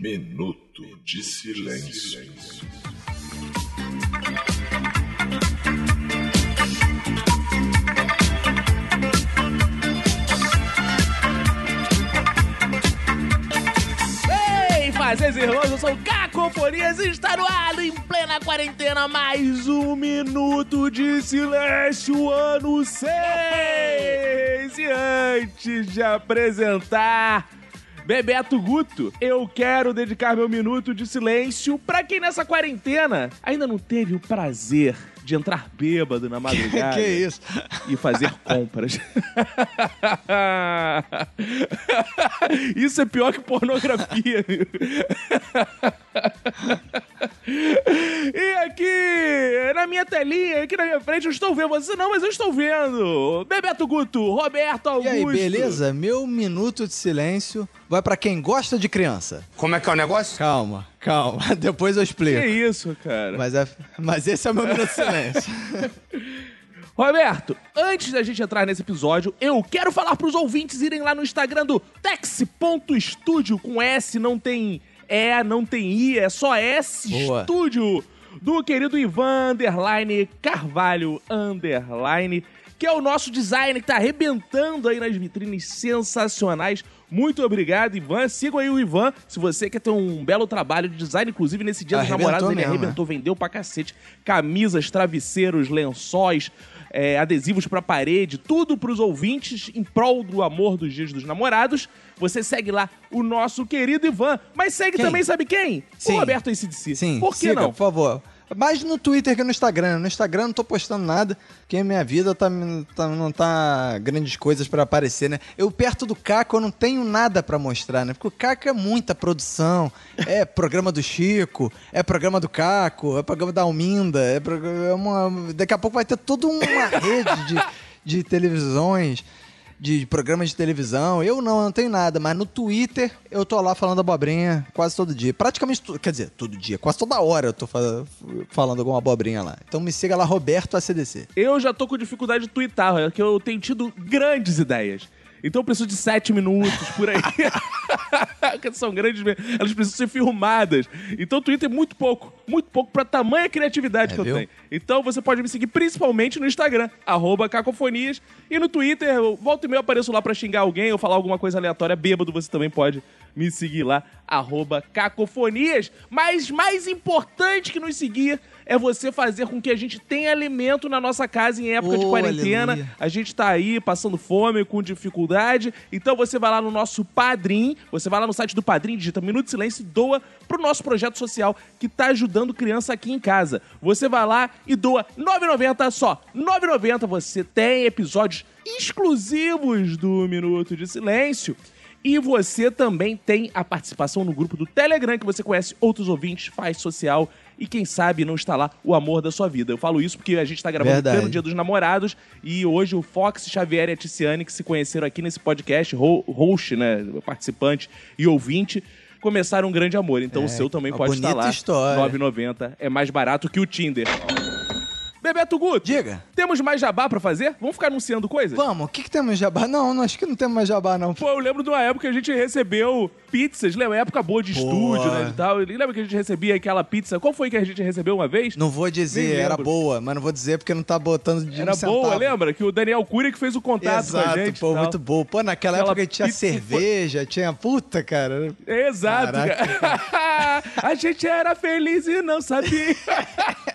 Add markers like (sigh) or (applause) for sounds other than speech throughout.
Minuto de silêncio. Ei, fazeres irmãos, eu sou o Cacofonias e está no ar em plena quarentena mais um Minuto de Silêncio ano 6. E antes de apresentar Bebeto Guto, eu quero dedicar meu minuto de silêncio pra quem nessa quarentena ainda não teve o prazer de entrar bêbado na (laughs) madrugada que isso? e fazer compras. (laughs) Isso é pior que pornografia. (laughs) E aqui, na minha telinha, aqui na minha frente, eu estou vendo você não, mas eu estou vendo. Bebeto Guto, Roberto E Augusto. aí, beleza? Meu minuto de silêncio vai pra quem gosta de criança. Como é que é o negócio? Calma, calma. (laughs) Depois eu Que explico. isso, cara. Mas, é- mas esse é o meu minuto de silêncio. (laughs) Roberto, antes da gente entrar nesse episódio, eu quero falar pros ouvintes irem lá no Instagram do tex.studio com S, não tem E, não tem I, é só S Boa. Studio, do querido Ivan Underline Carvalho Underline, que é o nosso designer que tá arrebentando aí nas vitrines sensacionais. Muito obrigado, Ivan. Sigam aí o Ivan, se você quer ter um belo trabalho de design, inclusive nesse dia dos Arrebentou namorados, ele mesmo, né? arrebentou, vendeu pra cacete. Camisas, travesseiros, lençóis, é, adesivos pra parede, tudo pros ouvintes em prol do amor dos dias dos namorados. Você segue lá o nosso querido Ivan, mas segue Quem? também, sabe quem? Sim. O Roberto ACDC. Sim, Por que siga, não? por favor. Mais no Twitter que no Instagram. No Instagram não tô postando nada, porque a minha vida tá, tá- não tá grandes coisas pra aparecer, né? Eu perto do Caco eu não tenho nada pra mostrar, né? Porque o Caco é muita produção. É programa do Chico, é programa do Caco, é programa da Alminda, é programa, é uma, daqui a pouco vai ter toda uma (laughs) rede de, de televisões. De programas de televisão, eu não, não tenho nada, mas no Twitter eu tô lá falando abobrinha quase todo dia. Praticamente, quer dizer, todo dia, quase toda hora eu tô fa- falando alguma abobrinha lá. Então me siga lá, Roberto ACDC. Eu já tô com dificuldade de twittar, é que eu tenho tido grandes ideias. Então eu preciso de sete minutos por aí. (laughs) Porque são grandes mesmo. Elas precisam ser filmadas. Então o Twitter é muito pouco. Muito pouco pra tamanha criatividade É, que eu viu? tenho. Então você pode me seguir principalmente no Instagram, arroba cacofonias. E no Twitter, eu volta e meia apareço lá pra xingar alguém ou falar alguma coisa aleatória. Bêbado, você também pode me seguir lá, arroba cacofonias. Mas mais importante que nos seguir é você fazer com que a gente tenha alimento na nossa casa em época de Oh, quarentena. aleluia. A gente tá aí passando fome, com dificuldade. Então você vai lá no nosso Padrim, você vai lá no site do Padrim, digita Minuto de Silêncio e doa pro nosso projeto social que tá ajudando criança aqui em casa. Você vai lá e doa R$ 9,90 só. R$ 9,90 você tem episódios exclusivos do Minuto de Silêncio. E você também tem a participação no grupo do Telegram, que você conhece outros ouvintes, faz social e quem sabe não está lá o amor da sua vida. Eu falo isso porque a gente está gravando Verdade. pelo Dia dos Namorados e hoje o Fox, Xavier e a Ticiane, que se conheceram aqui nesse podcast, ho- host, né, participante e ouvinte, começaram um grande amor. Então o seu também pode estar lá. história. 9,90 é mais barato que o Tinder. Bebeto Guto, Diga. temos mais jabá pra fazer? Vamos ficar anunciando coisas? Vamos, o que, que temos jabá? Não, não, acho que não temos mais jabá, não. Pô, eu lembro de uma época que a gente recebeu pizzas, lembra? Época boa de Pô. estúdio, né, e tal. E lembra que a gente recebia aquela pizza? Qual foi que a gente recebeu uma vez? Não vou dizer, era boa, mas não vou dizer porque não tá botando de Era um boa, centavo. lembra? Que o Daniel Cury que fez o contato com a Exato, gente. pô, muito boa. Pô, naquela Aquela época tinha cerveja, tinha puta, cara. Exato, cara. (laughs) a gente era feliz e não sabia. (laughs)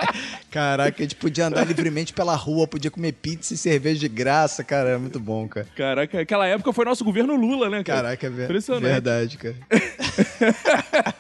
Caraca, a gente podia andar livremente pela rua, podia comer pizza e cerveja de graça, cara, é muito bom, cara. Caraca, aquela época foi nosso governo Lula, né, cara? Caraca, é ver- Impressionante. verdade, cara. (laughs)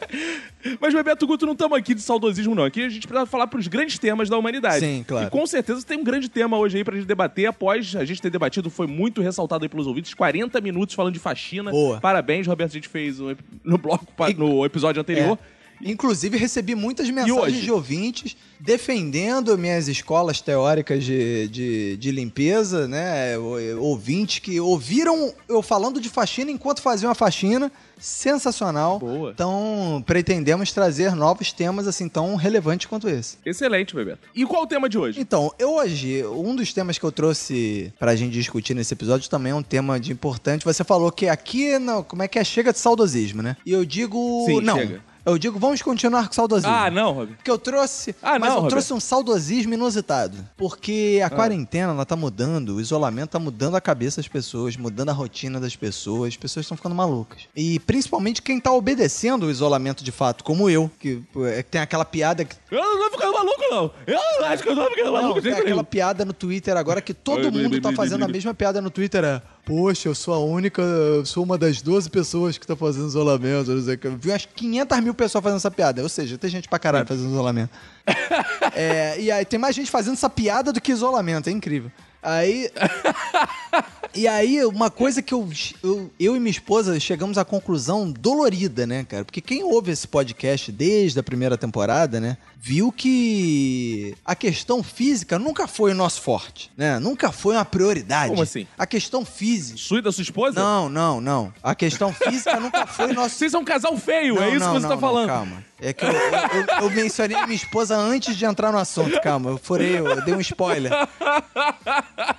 Mas, Bebeto Guto, não estamos aqui de saudosismo, não. Aqui a gente precisa falar pros grandes temas da humanidade. Sim, claro. E com certeza tem um grande tema hoje aí pra gente debater. Após a gente ter debatido, foi muito ressaltado aí pelos ouvintes. 40 minutos falando de faxina. Boa. Parabéns, Roberto. A gente fez um no bloco, no episódio anterior. Inclusive, recebi muitas mensagens de ouvintes defendendo minhas escolas teóricas de, de, de limpeza, né? Ouvintes que ouviram eu falando de faxina enquanto faziam a faxina. Sensacional. Boa. Então, pretendemos trazer novos temas assim tão relevantes quanto esse. Excelente, Bebeto. E qual o tema de hoje? Então, eu hoje, um dos temas que eu trouxe pra gente discutir nesse episódio também é um tema de importante. Você falou que aqui, não, como é que é? Chega de saudosismo, né? E eu digo. Sim, não. chega. Eu digo, vamos continuar com saudosismo. Ah, não, Rob. Porque eu trouxe. Ah, mas não, eu trouxe um saudosismo inusitado. Porque Ah. a quarentena, ela tá mudando, o isolamento tá mudando a cabeça das pessoas, mudando a rotina das pessoas, as pessoas estão ficando malucas. E principalmente quem tá obedecendo o isolamento de fato, como eu, que é, que tem aquela piada que. Eu não tô ficando maluco, não. Eu não acho que eu tô ficando Não, maluco de tem aquela piada no Twitter agora que todo mundo tá fazendo a mesma piada no Twitter. É, Poxa, eu sou a única, eu sou uma das 12 pessoas que tá fazendo isolamento. Não sei. Eu vi umas 500 mil pessoas fazendo essa piada. Ou seja, tem gente pra caralho fazendo isolamento. (laughs) É, e aí tem mais gente fazendo essa piada do que isolamento. É incrível. Aí. (laughs) E aí, uma coisa que eu, eu, eu e minha esposa chegamos à conclusão dolorida, né, cara? Porque quem ouve esse podcast desde a primeira temporada, né, viu que a questão física nunca foi o nosso forte, né? Nunca foi uma prioridade. Como assim? A questão física. Sua e da sua esposa? Não, não, não. A questão física nunca foi o nosso Vocês são um casal feio, não, é isso não, que você não, tá falando. Calma. É que eu, eu- eu mencionei minha esposa antes de entrar no assunto, calma. Eu furei, eu dei um spoiler.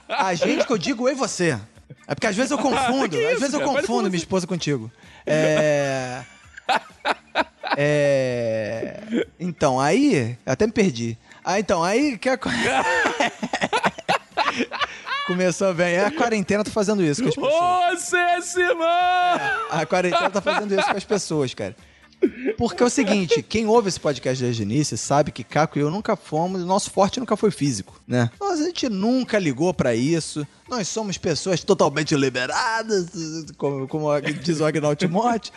A gente que eu digo eu e você. É porque às vezes eu confundo. (laughs) Que às isso, vezes eu cara? Confundo minha esposa contigo. É. É. Então, aí. eu Até me perdi. Ah, então, aí. Que a... (laughs) Começou bem. É a quarentena tá fazendo isso com as pessoas. Você se manda! A quarentena tá fazendo isso com as pessoas, cara. Porque é o seguinte, quem ouve esse podcast desde o início sabe que Caco e eu nunca fomos, nosso forte nunca foi físico, né? Nós, a gente nunca ligou pra isso. Nós somos pessoas totalmente liberadas, como, como diz o Agnaldo Timóteo.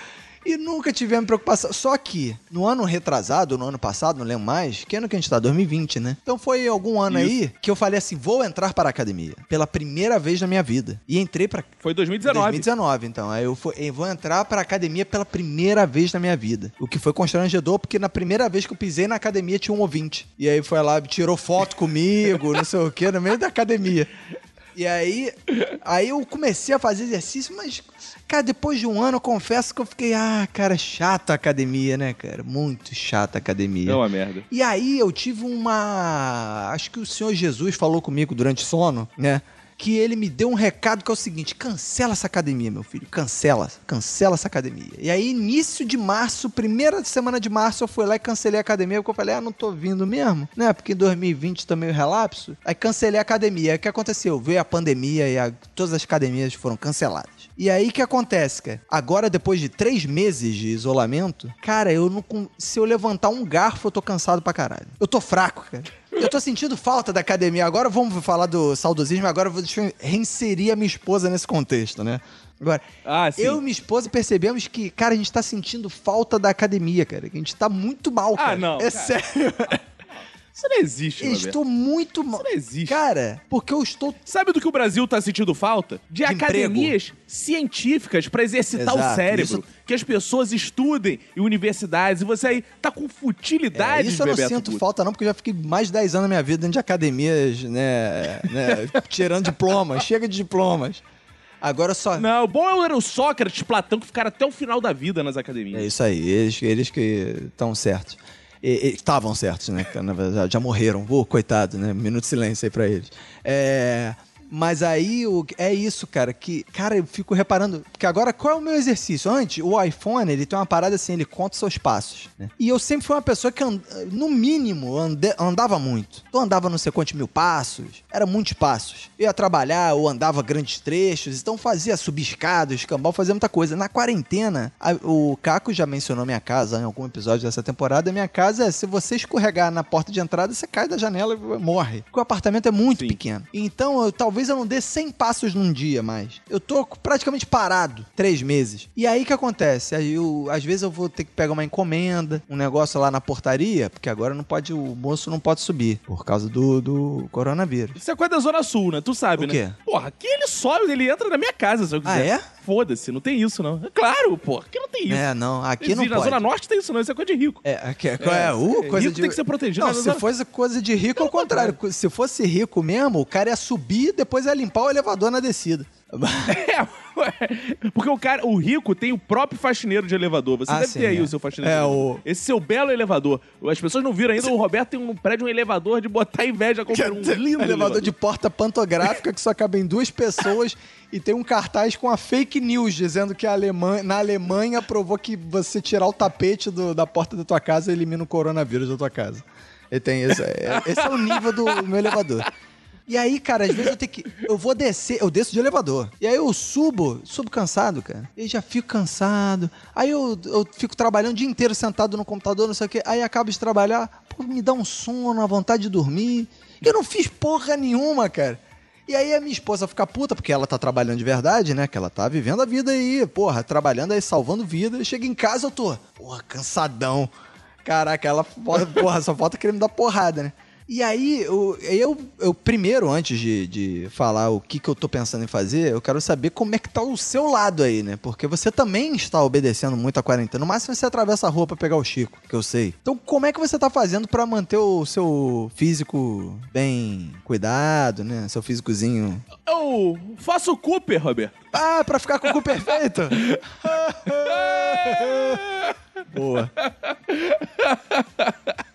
E nunca tivemos preocupação. Só que, no ano retrasado, no ano passado, não lembro mais, que ano que a gente tá? 2020, né? Então foi algum ano aí que eu falei assim: vou entrar para a academia. Pela primeira vez na minha vida. E entrei pra Foi 2019. 2019, então. Aí eu, fui- eu vou entrar pra academia pela primeira vez na minha vida. O que foi constrangedor, porque na primeira vez que eu pisei na academia tinha um ouvinte. E aí foi lá, tirou foto comigo, não sei o que, no meio da academia. E aí, aí eu comecei a fazer exercício, mas, cara, depois de um ano, eu confesso que eu fiquei, ah, cara, chato a academia, né, cara? Muito chata a academia. É uma merda. E aí eu tive uma. Acho que o Senhor Jesus falou comigo durante o sono, né? Que ele me deu um recado que é o seguinte: cancela essa academia, meu filho. Cancela, cancela essa academia. E aí, início de março, primeira semana de março, eu fui lá e cancelei a academia, porque eu falei, ah, não tô vindo mesmo, né? Porque em 2020 também o relapso. Aí cancelei a academia. Aí o que aconteceu? Veio a pandemia e a- todas as academias foram canceladas. E aí o que acontece, cara? Agora, depois de três meses de isolamento, cara, eu não. Se eu levantar um garfo, eu tô cansado pra caralho. Eu tô fraco, cara. Eu tô sentindo falta da academia. Agora vamos falar do saudosismo. Agora vou deixa eu reinserir a minha esposa nesse contexto, né? Agora, Ah, eu e minha esposa percebemos que, cara, a gente tá sentindo falta da academia, cara. Que a gente tá muito mal, Ah, cara. não, É cara. sério. (laughs) Isso não existe, Roberto. estou muito mal. Isso não existe. Cara, porque eu estou Sabe do que o Brasil tá sentindo falta? De, De academias científicas pra exercitar o Exato, cérebro. isso- Que as pessoas estudem em universidades. E você aí tá com É, futilidades, isso eu não Bebeto sinto Guto. falta, não, porque eu já fiquei mais de 10 anos na minha vida dentro de academias, né? né, (laughs) tirando diplomas. Chega de diplomas. Agora só. Não, o bom era o Sócrates, Platão, que ficaram até o final da vida nas academias. É isso aí, eles, eles que estão certos. Estavam certos, né? Na verdade, já morreram. Ô, coitado, né? Minuto de silêncio aí pra eles. É. Mas aí o- é isso, cara, que, cara, eu fico reparando, porque agora qual é o meu exercício? Antes, o iPhone, ele tem uma parada assim, ele conta os seus passos, né? E eu sempre fui uma pessoa que, and- no mínimo, ande- andava muito. Eu andava não sei quantos mil passos, era muitos passos. Eu ia trabalhar, eu andava grandes trechos, então fazia subir escada, escambau, fazia muita coisa. Na quarentena, a- o Caco já mencionou minha casa em algum episódio dessa temporada, minha casa é, se você escorregar na porta de entrada, você cai da janela e morre. Porque o apartamento é muito Sim. pequeno. Então, eu, talvez eu não dê 100 passos num dia mais. Eu tô praticamente parado, três meses. E aí o que acontece? Aí eu, às vezes eu vou ter que pegar uma encomenda, um negócio lá na portaria, porque agora não pode, o moço não pode subir, por causa do, do coronavírus. Isso é coisa da Zona Sul, né? Tu sabe, O né? quê? Porra, aqui ele sobe, ele entra na minha casa se eu quiser. Ah, é? Foda-se, não tem isso, não. É claro, porra. Aqui não tem isso. É, não, aqui não Existe. Na pode. Zona Norte tem isso, não. Isso é coisa de rico. É, aqui, é, é, uh, é, coisa rico de... tem que ser protegido, Não, se fosse coisa de rico, ao contrário. Se fosse rico mesmo, o cara ia subir, depois ia limpar o elevador na descida. (laughs) É. (laughs) porque o cara, o rico tem o próprio faxineiro de elevador. Você Ah, deve sim, ter aí é. o seu faxineiro. É, o- Esse seu belo elevador. As pessoas não viram ainda, o Roberto tem um prédio, um elevador de botar inveja com um lindo um elevador de porta pantográfica que só cabem duas pessoas (laughs) e tem um cartaz com a fake news dizendo que a Alemanha, na Alemanha provou que você tirar o tapete do- da porta da tua casa elimina o coronavírus da tua casa. E tem esse, é, esse é o nível do meu elevador. E aí, cara, às vezes eu tenho que. Eu vou descer, eu desço de elevador. E aí eu subo, subo cansado, cara. E já fico cansado. Aí eu, eu fico trabalhando o dia inteiro sentado no computador, não sei o quê. Aí acabo de trabalhar, pô, me dá um sono, uma vontade de dormir. Eu não fiz porra nenhuma, cara. E aí a minha esposa fica puta, porque ela tá trabalhando de verdade, né? Que ela tá vivendo a vida aí, porra, trabalhando aí, salvando vida. Chega em casa, eu tô, porra, cansadão. Caraca, ela, porra, só falta querer me dar porrada, né? E aí, eu, eu, eu primeiro, antes de, de falar o que, que eu tô pensando em fazer, eu quero saber como é que tá o seu lado aí, né? Porque você também está obedecendo muito a quarentena. No máximo você atravessa a rua pra pegar o Chico, que eu sei. Então, como é que você tá fazendo pra manter o seu físico bem cuidado, né? Seu físicozinho. Eu faço o Cooper, Roberto. Ah, pra ficar com o cu perfeito? (laughs) Boa.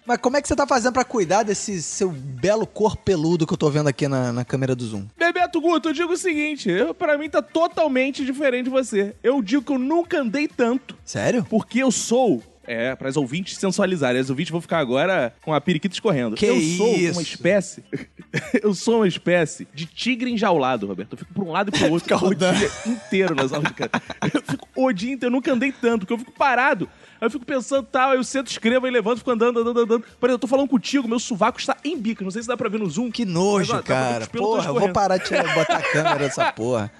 Mas como é que você tá fazendo pra cuidar desse seu belo corpo peludo que eu tô vendo aqui na, na câmera do Zoom? Bebeto Guto, eu digo o seguinte, pra mim tá totalmente diferente de você. Eu digo que eu nunca andei tanto, Sério? porque eu sou... É, para as ouvintes sensualizarem. As ouvintes vão ficar agora com a periquita escorrendo. Que eu sou isso? uma espécie... (laughs) eu sou uma espécie de tigre enjaulado, Roberto. Eu fico pra um lado e pro (laughs) outro o rodando. dia inteiro nas aulas de cara. Eu fico o dia inteiro, eu nunca andei tanto, porque eu fico parado. Aí eu fico pensando, tal, aí eu sento, escrevo, aí levanto, fico andando, andando, andando. Exemplo, eu tô falando contigo, meu sovaco está em bico. Não sei se dá pra ver no zoom. Que nojo, Mas, ó, tá cara. Porra, eu vou parar de tirar- botar a câmera dessa (laughs) porra.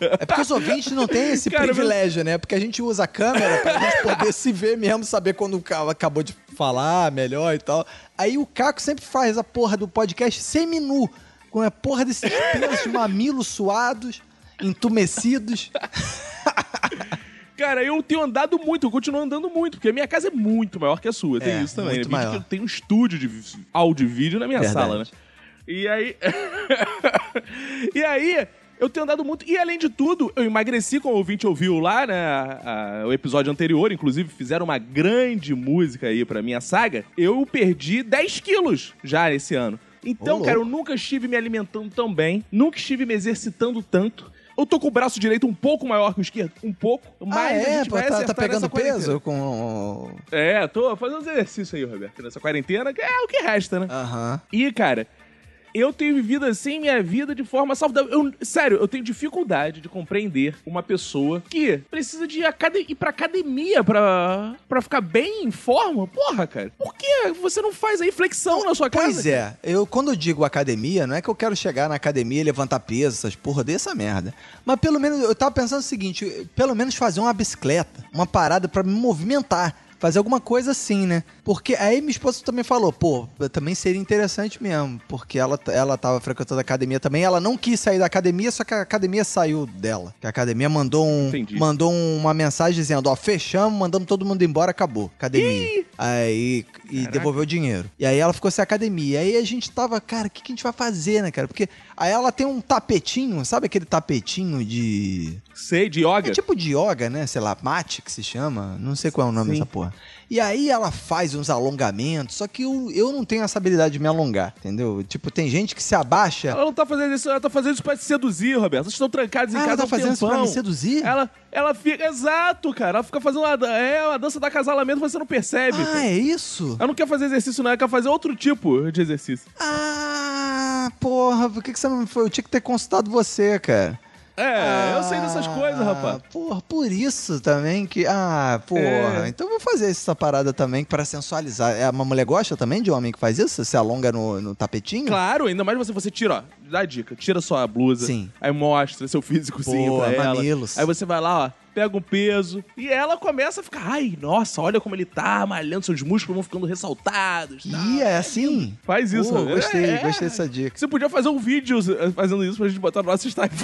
É porque os ouvintes não têm esse Cara, privilégio, né? Porque a gente usa a câmera pra gente poder se ver mesmo, saber quando o cara acabou de falar melhor e tal. Aí o Caco sempre faz a porra do podcast semi-nu, com a porra desses pelos de mamilos suados, entumecidos. (laughs) Cara, eu tenho andado muito, eu continuo andando muito, porque a minha casa é muito maior que a sua. Tem É, isso também. muito né? Maior. Eu tenho um estúdio de áudio e vídeo na minha Verdade. sala, né? E aí. (laughs) e aí. Eu tenho andado muito. E além de tudo, eu emagreci, como o ouvinte ouviu lá, né? a- a- o episódio anterior, inclusive, fizeram uma grande música aí pra minha saga. Eu perdi 10 quilos já esse ano. Então, Ô, cara, eu nunca estive me alimentando tão bem, nunca estive me exercitando tanto. Eu tô com o braço direito um pouco maior que o esquerdo, um pouco, mas ah, a é? gente Pô, vai tá, tá pegando peso com... É, tô fazendo uns exercícios aí, Roberto, nessa quarentena, que é o que resta, né? Aham. E, cara, eu tenho vivido assim minha vida de forma saudável. Eu- sério, eu tenho dificuldade de compreender uma pessoa que precisa de ir pra academia pra, pra ficar bem em forma. Porra, cara. Por que você não faz aí flexão na sua casa? Pois é, eu quando eu digo academia, não é que eu quero chegar na academia e levantar peso, essas porra dessa merda. Mas pelo menos eu tava pensando o seguinte, pelo menos fazer uma bicicleta, uma parada pra me movimentar. Fazer alguma coisa assim, né? Porque aí minha esposa também falou, pô, também seria interessante mesmo. Porque ela, ela tava frequentando a academia também. Ela não quis sair da academia, só que a academia saiu dela. Que a academia mandou, um, Entendi. mandou uma mensagem dizendo, ó, fechamos, mandamos todo mundo embora, acabou. Academia. Aí, e devolveu o dinheiro. E aí ela ficou sem academia. Aí a gente tava, cara, o que, que a gente vai fazer, né, cara? Porque aí ela tem um tapetinho, sabe aquele tapetinho de. Sei, de yoga. É tipo de yoga, né? Sei lá, mate que se chama. Não sei qual é o nome Sim. dessa porra. E aí ela faz uns alongamentos, só que eu, eu não tenho essa habilidade de me alongar, entendeu? Tipo, tem gente que se abaixa. Ela não tá fazendo isso, ela tá fazendo isso pra te seduzir, Roberto. Vocês estão trancados em Ah, casa ela tá um fazendo isso pra tempão. me seduzir? Ela, ela fica. Exato, cara. Ela fica fazendo uma, é, uma dança da acasalamento, você não percebe. Ah, é isso? Ela não quer fazer exercício, não. Ela quer fazer outro tipo de exercício. Ah, porra, por que, que você não foi? Eu tinha que ter consultado você, cara. É, eu sei dessas coisas, rapaz. Porra, por isso também que. Ah, porra. É. Então eu vou fazer essa parada também pra sensualizar. É, Uma mulher gosta também de homem que faz isso? Se alonga no, no tapetinho? Claro, ainda mais você, você tira, ó, dá a dica, tira só a blusa. Sim. Aí mostra seu físicozinho Boa, pra ela. mamilos. Aí você vai lá, ó, pega um peso. E ela começa a ficar, ai, nossa, olha como ele tá malhando, seus músculos vão ficando ressaltados. tal. Ih, é assim? Faz isso. Pô, né? gostei, É. gostei dessa dica. Você podia fazer um vídeo eh, fazendo isso pra gente botar no nosso Instagram.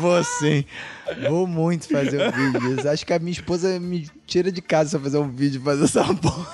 Vou (laughs) sim. Vou muito fazer um vídeo disso. Acho que a minha esposa me tira de casa se eu fazer um vídeo fazer essa porra.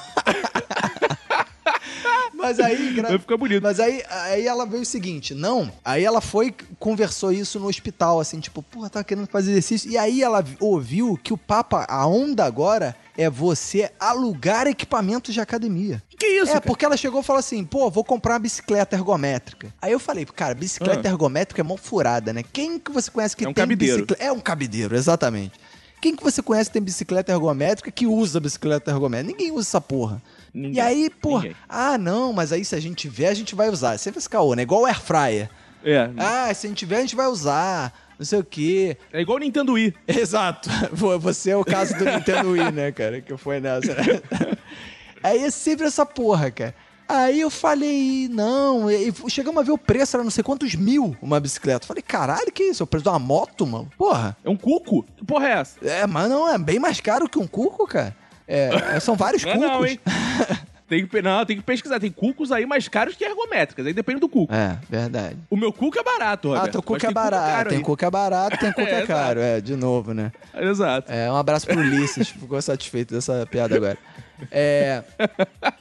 Mas aí, gra... Vai ficar bonito. Mas aí, aí ela veio o seguinte, não. Aí ela foi, conversou isso no hospital, assim, tipo, porra, tava querendo fazer exercício. E aí ela ouviu que o Papa, a onda agora é você alugar equipamentos de academia. Que isso, É, cara? porque ela chegou e falou assim, pô, vou comprar uma bicicleta ergométrica. Aí eu falei, cara, bicicleta Ah. ergométrica é mó furada, né? Quem que você conhece que É um tem cabideiro. bicicleta? É um cabideiro, exatamente. Quem que você conhece que tem bicicleta ergométrica que usa bicicleta ergométrica? Ninguém usa essa porra. Ninguém. E aí, porra, Ninguém. ah, não, mas aí se a gente tiver, a gente vai usar. Sempre esse caô, né? Igual o Air Fryer. É. Ah, se a gente tiver, a gente vai usar. Não sei o quê. É igual o Nintendo Wii. (laughs) Exato. Vo- Você é o caso do Nintendo Wii, né, cara? Que foi nessa. né? (laughs) Aí é sempre essa porra, cara. Aí eu falei, não, e chegamos a ver o preço, era não sei quantos mil uma bicicleta. Falei, caralho, que isso? É o preço de uma moto, mano? Porra. É um cuco? Que porra é essa? É, mas não, é bem mais caro que um cuco, cara. É, é, são vários Não é cucos. não, hein? Tem que, não, tem que pesquisar. Tem cucos aí mais caros que ergométricas. Aí depende do cuco. É, verdade. O meu cuco é barato, Roberto. Ah, teu mas cuco é barato. Tem cuco (laughs) é barato, tem cuco É, é caro. É, de novo, né? Exato. É, um abraço pro Ulisses, ficou satisfeito dessa piada agora. É,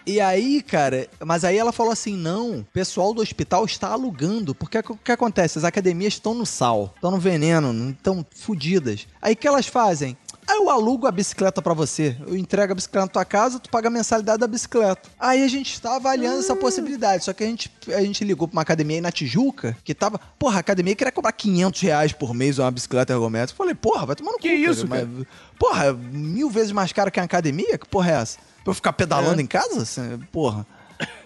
e aí, cara, mas aí ela falou assim: não, o pessoal do hospital está alugando, porque o que acontece? As academias estão no sal, estão no veneno, estão fodidas. Aí o que elas fazem? Aí eu alugo a bicicleta pra você. Eu entrego a bicicleta na tua casa, tu paga a mensalidade da bicicleta. Aí a gente tá avaliando essa possibilidade. Só que a gente, a gente ligou pra uma academia aí na Tijuca, que tava. Porra, a academia queria cobrar 500 reais por mês uma bicicleta ergométrica. Eu falei, porra, vai tomar no Que cu. isso, Mas, porra, mil vezes mais caro que a academia? Que porra é essa? Pra eu ficar pedalando É. em casa? Assim, Porra.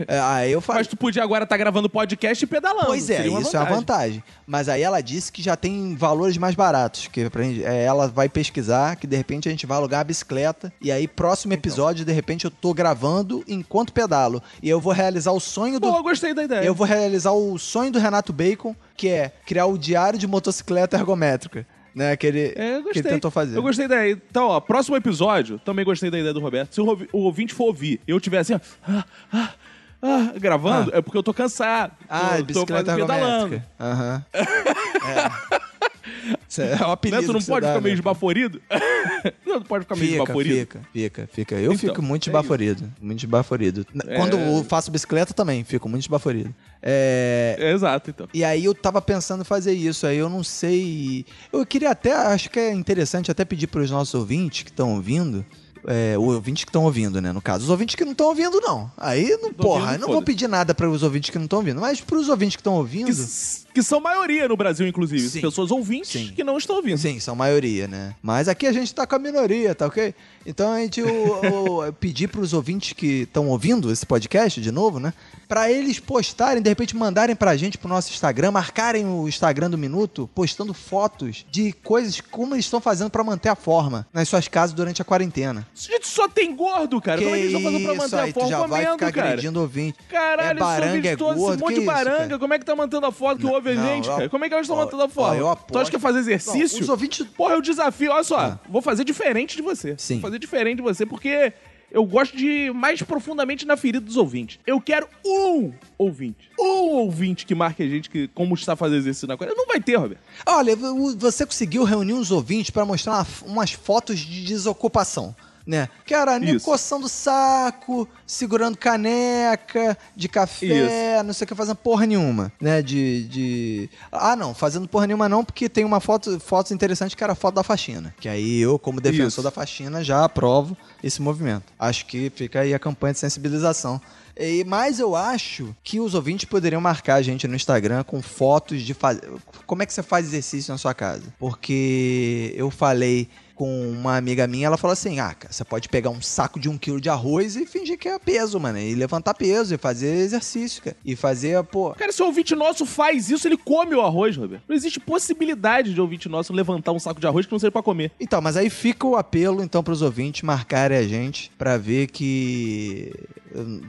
É, aí eu falei. Mas tu podia agora estar gravando podcast e pedalando. Pois é, Seria uma isso é uma vantagem. Mas aí ela disse que já tem valores mais baratos. Que pra gente, é, ela vai pesquisar, que de repente a gente vai alugar a bicicleta. E aí, próximo episódio, de repente, eu tô gravando enquanto pedalo. E eu vou realizar o sonho do. Pô, eu gostei da ideia. eu vou realizar o sonho do Renato Bacon, que é criar o diário de motocicleta ergométrica. Né? Que ele, É, eu que ele tentou fazer. Eu gostei da ideia. Então, ó, próximo episódio, também gostei da ideia do Roberto. Se o, o ouvinte for ouvir eu tiver assim, ó, ah, ah, ah, gravando, é porque eu tô cansado. Ah, tô, bicicleta tô pedalando. Aham. é. (laughs) Isso é o apelido Né? Tu não pode dá, ficar meio né? esbaforido? (laughs) não, pode ficar meio esbaforido? fica, fica, fica. Eu Então, fico muito é esbaforido. Muito esbaforido. É. Quando eu faço bicicleta também, fico muito esbaforido. É, É, exato, então. E aí eu tava pensando em fazer isso, aí eu não sei. Eu queria até, acho que é interessante até pedir pros nossos ouvintes que estão ouvindo. É, os ouvintes que estão ouvindo, né? No caso, os ouvintes que não estão ouvindo, não. Aí, não, porra, ouvindo, eu não vou pedir nada para os ouvintes que não estão ouvindo, mas pros ouvintes que estão ouvindo. Que, que são maioria no Brasil, inclusive. Sim. Pessoas ouvintes Sim. que não estão ouvindo. Sim, são maioria, né? Mas aqui a gente tá com a minoria, tá ok? Então a gente o, o, pedir pros ouvintes que estão ouvindo esse podcast de novo, né? Pra eles postarem, de repente mandarem pra gente pro nosso Instagram, marcarem o Instagram do Minuto, postando fotos de coisas como eles estão fazendo pra manter a forma nas suas casas durante a quarentena. Isso, gente, só tem gordo, cara. Como é que eles estão fazendo pra manter aí, a forma já vai comendo, ficar cara? agredindo ouvinte. Caralho, é baranga, esse é gordo, esse monte que de baranga. Como é que tá mantendo a foto que ouve a não, gente, eu- cara? Como é que eles estão mantendo a foto? eu tu acha que é fazer exercício? Não, os ouvintes- Porra, o desafio. Olha só, Ah. vou fazer diferente de você. Sim. Vou fazer diferente de você, porque eu gosto de ir mais profundamente na ferida dos ouvintes. Eu quero um ouvinte. Um ouvinte que marque a gente que, como está fazendo exercício na coisa. Não vai ter, Roberto. Olha, você conseguiu reunir uns ouvintes pra mostrar uma- umas fotos de desocupação. Né? Que era nego Isso. coçando saco, segurando caneca de café, não sei o que, fazendo porra nenhuma, né? De, de. Ah, não, fazendo porra nenhuma não, porque tem uma foto fotos interessante que era a foto da faxina. Que aí eu, como defensor Isso. da faxina, já aprovo esse movimento. Acho que fica aí a campanha de sensibilização. E, mas eu acho que os ouvintes poderiam marcar a gente no Instagram com fotos de fazer. Como é que você faz exercício na sua casa? Porque eu falei com uma amiga minha, ela falou assim: ah, cara, você pode pegar um saco de um quilo de arroz e fingir que é peso, mano. E levantar peso, e fazer exercício, cara. E fazer, pô. Cara, se o ouvinte nosso faz isso, ele come o arroz, Roberto. Não existe possibilidade de ouvinte nosso levantar um saco de arroz que não seja pra comer. Então, mas aí fica o apelo, então, pros ouvintes marcarem a gente pra ver que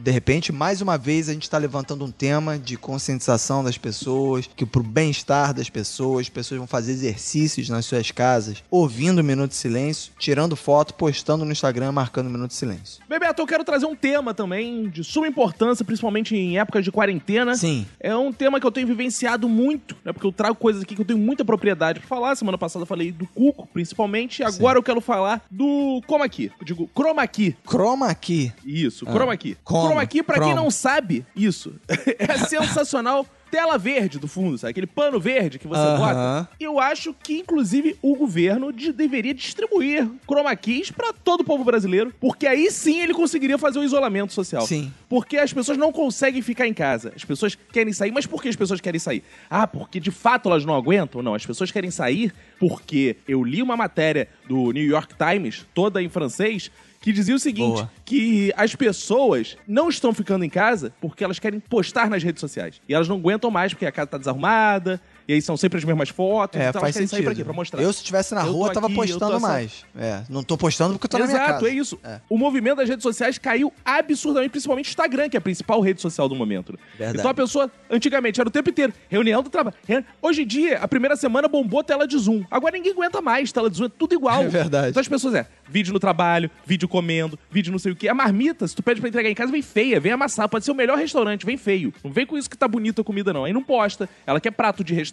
De repente, mais uma vez, a gente está levantando um tema de conscientização das pessoas, que pro bem-estar das pessoas, as pessoas vão fazer exercícios nas suas casas, ouvindo Minuto Silêncio, tirando foto, postando no Instagram, marcando o Minuto de Silêncio. Bebeto, eu quero trazer um tema também de suma importância, principalmente em épocas de quarentena. Sim. É um tema que eu tenho vivenciado muito, né? Porque eu trago coisas aqui que eu tenho muita propriedade pra falar. Semana passada eu falei do cuco, principalmente. Agora eu quero falar do Coma Aqui. Eu digo Chroma Key. Chroma Key. Isso, Ah. Chroma Key. Como? Chroma Key, pra quem Chroma. não sabe, isso. (laughs) é sensacional. Tela verde do fundo, sabe? Aquele pano verde que você Aham. bota. Eu acho que, inclusive, o governo de- deveria distribuir chroma keys pra todo o povo brasileiro, porque aí sim ele conseguiria fazer o isolamento social. Sim. Porque as pessoas não conseguem ficar em casa. As pessoas querem sair, mas por que as pessoas querem sair? Ah, porque de fato elas não aguentam? Não, as pessoas querem sair porque eu li uma matéria do New York Times, toda em francês, que dizia o seguinte: Boa. que as pessoas não estão ficando em casa porque elas querem postar nas redes sociais. E elas não aguentam mais porque a casa tá desarrumada, e aí são sempre as mesmas fotos, É, então faz elas querem sentido. sair pra quê? Pra mostrar. Eu, se estivesse na Eu rua, tava aqui, postando assim. mais. É, não tô postando porque eu tô na minha Exato, casa. é isso. É. O movimento das redes sociais caiu absurdamente, principalmente o Instagram, que é a principal rede social do momento. Verdade. Então a pessoa, antigamente, era o tempo inteiro, reunião do trabalho. Hoje em dia, a primeira semana bombou tela de Zoom. Agora ninguém aguenta mais, tela de Zoom é tudo igual. É verdade. Então as pessoas é, vídeo no trabalho, vídeo comendo, vídeo não sei o quê. A marmita, se tu pede pra entregar em casa, vem feia, vem amassar. Pode ser o melhor restaurante, vem feio. Não vem com isso que tá bonita a comida, não. Aí não posta. Ela quer prato de restaurante,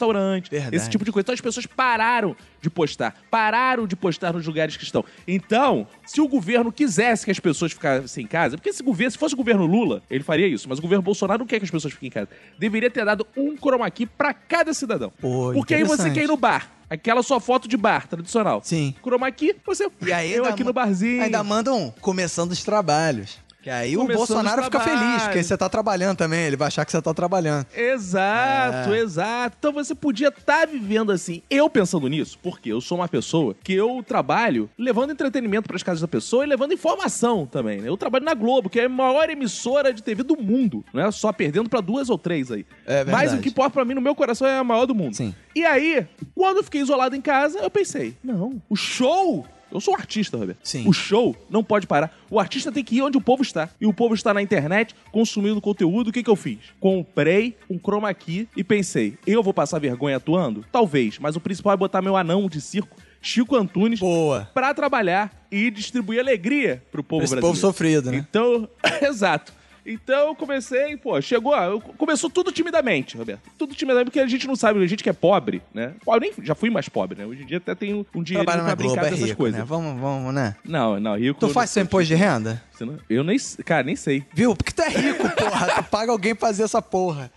Verdade. esse tipo de coisa. Então as pessoas pararam de postar. Pararam de postar nos lugares que estão. Então, se o governo quisesse que as pessoas ficassem em casa, porque esse governo, se fosse o governo Lula, ele faria isso, mas o governo Bolsonaro não quer que as pessoas fiquem em casa. Deveria ter dado um chroma key pra cada cidadão. Pô, porque aí você quer ir no bar. Aquela sua foto de bar tradicional. Sim. Chroma key, você. E aí eu aqui no barzinho. Ainda mandam começando os trabalhos. Que aí o Bolsonaro fica feliz, porque você tá trabalhando também. Ele vai achar que você tá trabalhando. Exato, É. exato. Então você podia estar vivendo assim. Eu pensando nisso, porque eu sou uma pessoa que eu trabalho levando entretenimento para as casas da pessoa e levando informação também. Né? Eu trabalho na Globo, que é a maior emissora de TV do mundo, não é só perdendo para duas ou três aí. É verdade. Mas o que importa para mim no meu coração é a maior do mundo. Sim. E aí, quando eu fiquei isolado em casa, eu pensei, não, o show eu sou um artista, Roberto. Sim. O show não pode parar. O artista tem que ir onde o povo está. E o povo está na internet, consumindo conteúdo. O que, que eu fiz? Comprei um chroma key e pensei, eu vou passar vergonha atuando? Talvez, mas o principal é botar meu anão de circo, Chico Antunes, Boa. pra trabalhar e distribuir alegria pro povo Esse brasileiro. povo sofrido, né? Então, (laughs) exato. Então eu comecei, pô, chegou, eu- começou tudo timidamente, Roberto. Tudo timidamente, porque a gente não sabe, a gente que é pobre, né? Eu nem, já fui mais pobre, né? Hoje em dia até tenho um dinheiro pra na Globo, brincar é dessas rico, coisas. né? Vamos, vamos, né? Não, não, rico. Tu faz seu imposto de renda? Eu nem, cara, nem sei. Viu? Porque tu é rico, (laughs) porra. tu paga alguém pra fazer essa porra.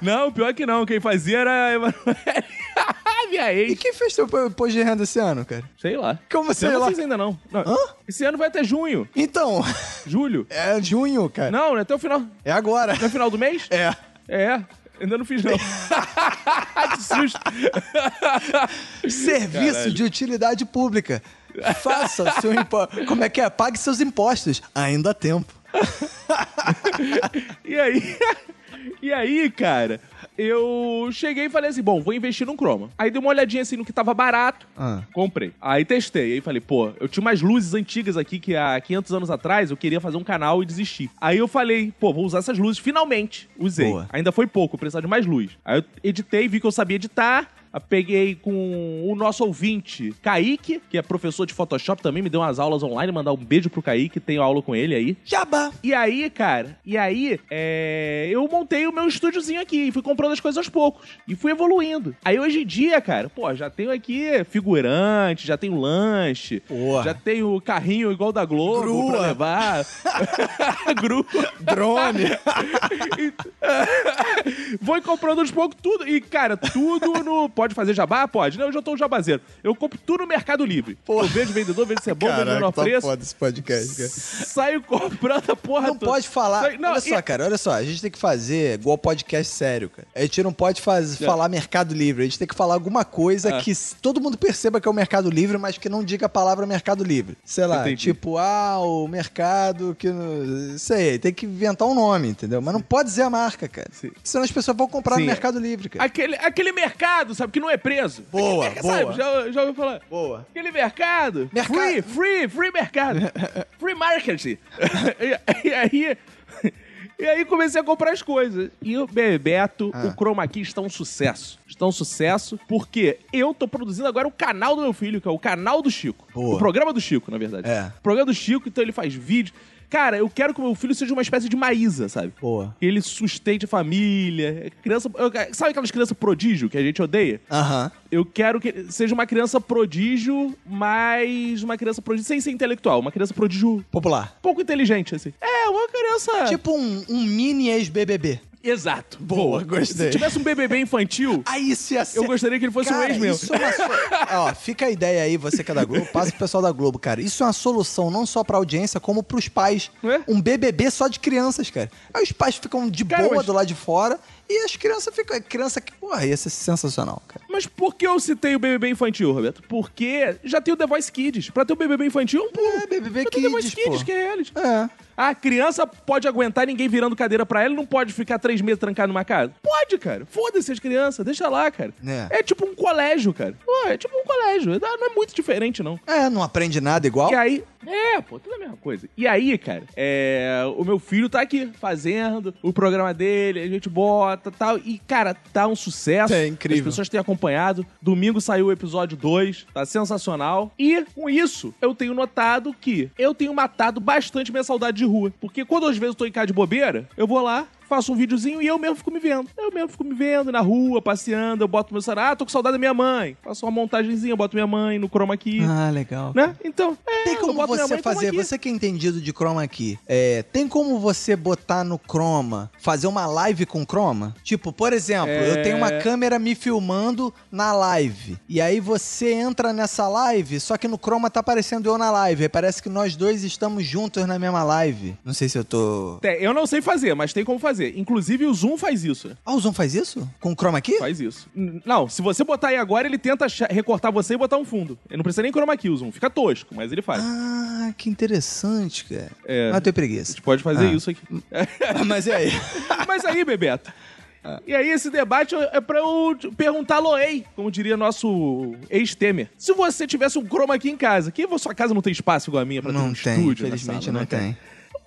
Não, pior que não. Quem fazia era (laughs) Minha E ex. quem fez teu imposto de renda esse ano, cara? Sei lá. Como sei eu lá? não fiz ainda não. Não, Hã? Esse ano vai até junho. Então, Julho. (laughs) é junho, cara. Não, não é até o final. É agora. Não é final do mês? É. É. Ainda não fiz, não. (laughs) (laughs) que susto. Serviço Caralho. de utilidade pública. Faça seu imposto. Como é que é? Pague seus impostos. Ainda há tempo. E aí, e aí, cara, eu cheguei e falei assim, bom, vou investir num Chroma. Aí dei uma olhadinha assim no que tava barato, Ah. comprei. Aí testei, aí falei, pô, eu tinha umas luzes antigas aqui que há 500 anos atrás eu queria fazer um canal e desisti. Aí eu falei, pô, vou usar essas luzes, finalmente. Usei. Boa. Ainda foi pouco, eu precisava de mais luz. Aí eu editei, vi que eu sabia editar. A- Peguei com o nosso ouvinte, Kaique, que é professor de Photoshop também, me deu umas aulas online, mandar um beijo pro Kaique, tenho aula com ele aí. Jabá. E aí, cara, e aí, é, eu montei o meu estúdiozinho aqui e fui comprando as coisas aos poucos. E fui evoluindo. Aí hoje em dia, cara, pô, já tenho aqui figurante, já tenho lanche, Porra. já tenho carrinho igual da Globo Grua. pra levar. (laughs) Grua. Drone. (laughs) (laughs) Vou comprando aos poucos tudo. E, cara, tudo no. Pode fazer jabá? Pode. Não, eu já tô um jabazeiro. Eu compro tudo no Mercado Livre. Porra. Eu vejo vendedor, vejo se é bom, vejo Caraca, menor tá preço. foda esse podcast, cara. Saio comprando a porra Não toda. pode falar. Sai- não, olha só, e- cara, olha só. A gente tem que fazer igual podcast sério, cara. A gente não pode faz, É. falar Mercado Livre. A gente tem que falar alguma coisa É. que todo mundo perceba que é o Mercado Livre, mas que não diga a palavra Mercado Livre. Sei lá, Entendi. tipo, ah, o mercado que. não- Sei, tem que inventar um nome, entendeu? Mas não pode dizer a marca, cara. Sim. Senão as pessoas vão comprar Sim, no. Mercado Livre, cara. Aquele, aquele mercado, sabe? Sabe? Que não é preso. Boa, É, boa. Sabe? Já, já ouviu falar? Boa. Aquele mercado. Mercado. Free, free, free mercado. (laughs) free market. (laughs) e, e aí... E aí comecei a comprar as coisas. E o Bebeto, Ah. o Chroma Key está um sucesso. Está um sucesso porque eu tô produzindo agora o canal do meu filho, que é o canal do Chico. Boa. O programa do Chico, na verdade. É. O programa do Chico, então ele faz vídeo. Cara, eu quero que o meu filho seja uma espécie de Maísa, sabe? Boa. Que ele sustente a família. Criança. eu- Sabe aquelas crianças prodígio que a gente odeia? Aham. Eu quero que seja uma criança prodígio, mas uma criança prodígio sem ser intelectual. Uma criança prodígio Popular. pouco inteligente, assim. É, uma criança. Tipo um, um mini ex-BBB. Exato. Boa, gostei. Se tivesse um BBB infantil, Aí ia ser... eu gostaria que ele fosse Cara, um ex mesmo. é so- (laughs) Ó, fica a ideia aí, você que é da Globo, passa pro pessoal da Globo, cara. Isso é uma solução não só pra audiência, como pros pais. É? Um BBB só de crianças, cara. Aí os pais ficam de Cara, boa mas- do lado de fora e as crianças ficam... Criança que... Porra, ia ser sensacional, cara. Mas por que eu citei o BBB infantil, Roberto? Porque já tem o The Voice Kids. Pra ter o BBB infantil, é um pulo. É, BBB Já tem o The Voice Kids, Kids, pô. que é reality. É. A criança pode aguentar ninguém virando cadeira pra ela e não pode ficar três meses trancado numa casa? Pode, cara. Foda-se as crianças, deixa lá, cara. É. tipo um colégio, cara. Pô, é tipo um colégio. Não é muito diferente, não. É, não aprende nada igual. E aí. É, pô, tudo a mesma coisa. E aí, cara, é, o meu filho tá aqui fazendo o programa dele, a gente bota tal. E, cara, tá um sucesso. É incrível. As pessoas têm acompanhado. Domingo saiu o episódio 2, tá sensacional. E com isso, eu tenho notado que eu tenho matado bastante minha saudade de rua. Porque quando às vezes eu tô em casa de bobeira, eu vou lá. Faço um videozinho e eu mesmo fico me vendo. Eu mesmo fico me vendo na rua, passeando. Eu boto meu celular. Ah, tô com saudade da minha mãe. Faço uma montagenzinha, boto minha mãe no chroma key. Ah, legal. Né? Então, é, Tem eu como você fazer, você que é entendido de chroma aqui, é, tem como você botar no chroma, fazer uma live com chroma? Tipo, por exemplo, É. eu tenho uma câmera me filmando na live, e aí você entra nessa live, só que no chroma tá aparecendo eu na live, aí parece que nós dois estamos juntos na mesma live. Não sei se eu tô... É, eu não sei fazer, mas tem como fazer. Inclusive, o Zoom faz isso. Ah, o Zoom faz isso? Com chroma aqui? Faz isso. N- Não, se você botar aí agora, ele tenta recortar você e botar um fundo. Ele não precisa nem chroma key, o Zoom. Fica tosco, mas ele faz. Ah, que interessante, cara. É. Mas eu tenho A preguiça. gente pode fazer Ah. isso aqui. (laughs) Mas e aí? (laughs) mas aí, Bebeto. E aí, esse debate é pra eu perguntar Loei, como diria nosso ex-Temer. Se você tivesse um chroma aqui em casa, que sua casa não tem espaço igual a minha pra ter Não um tem, estúdio infelizmente sala, não né, tem.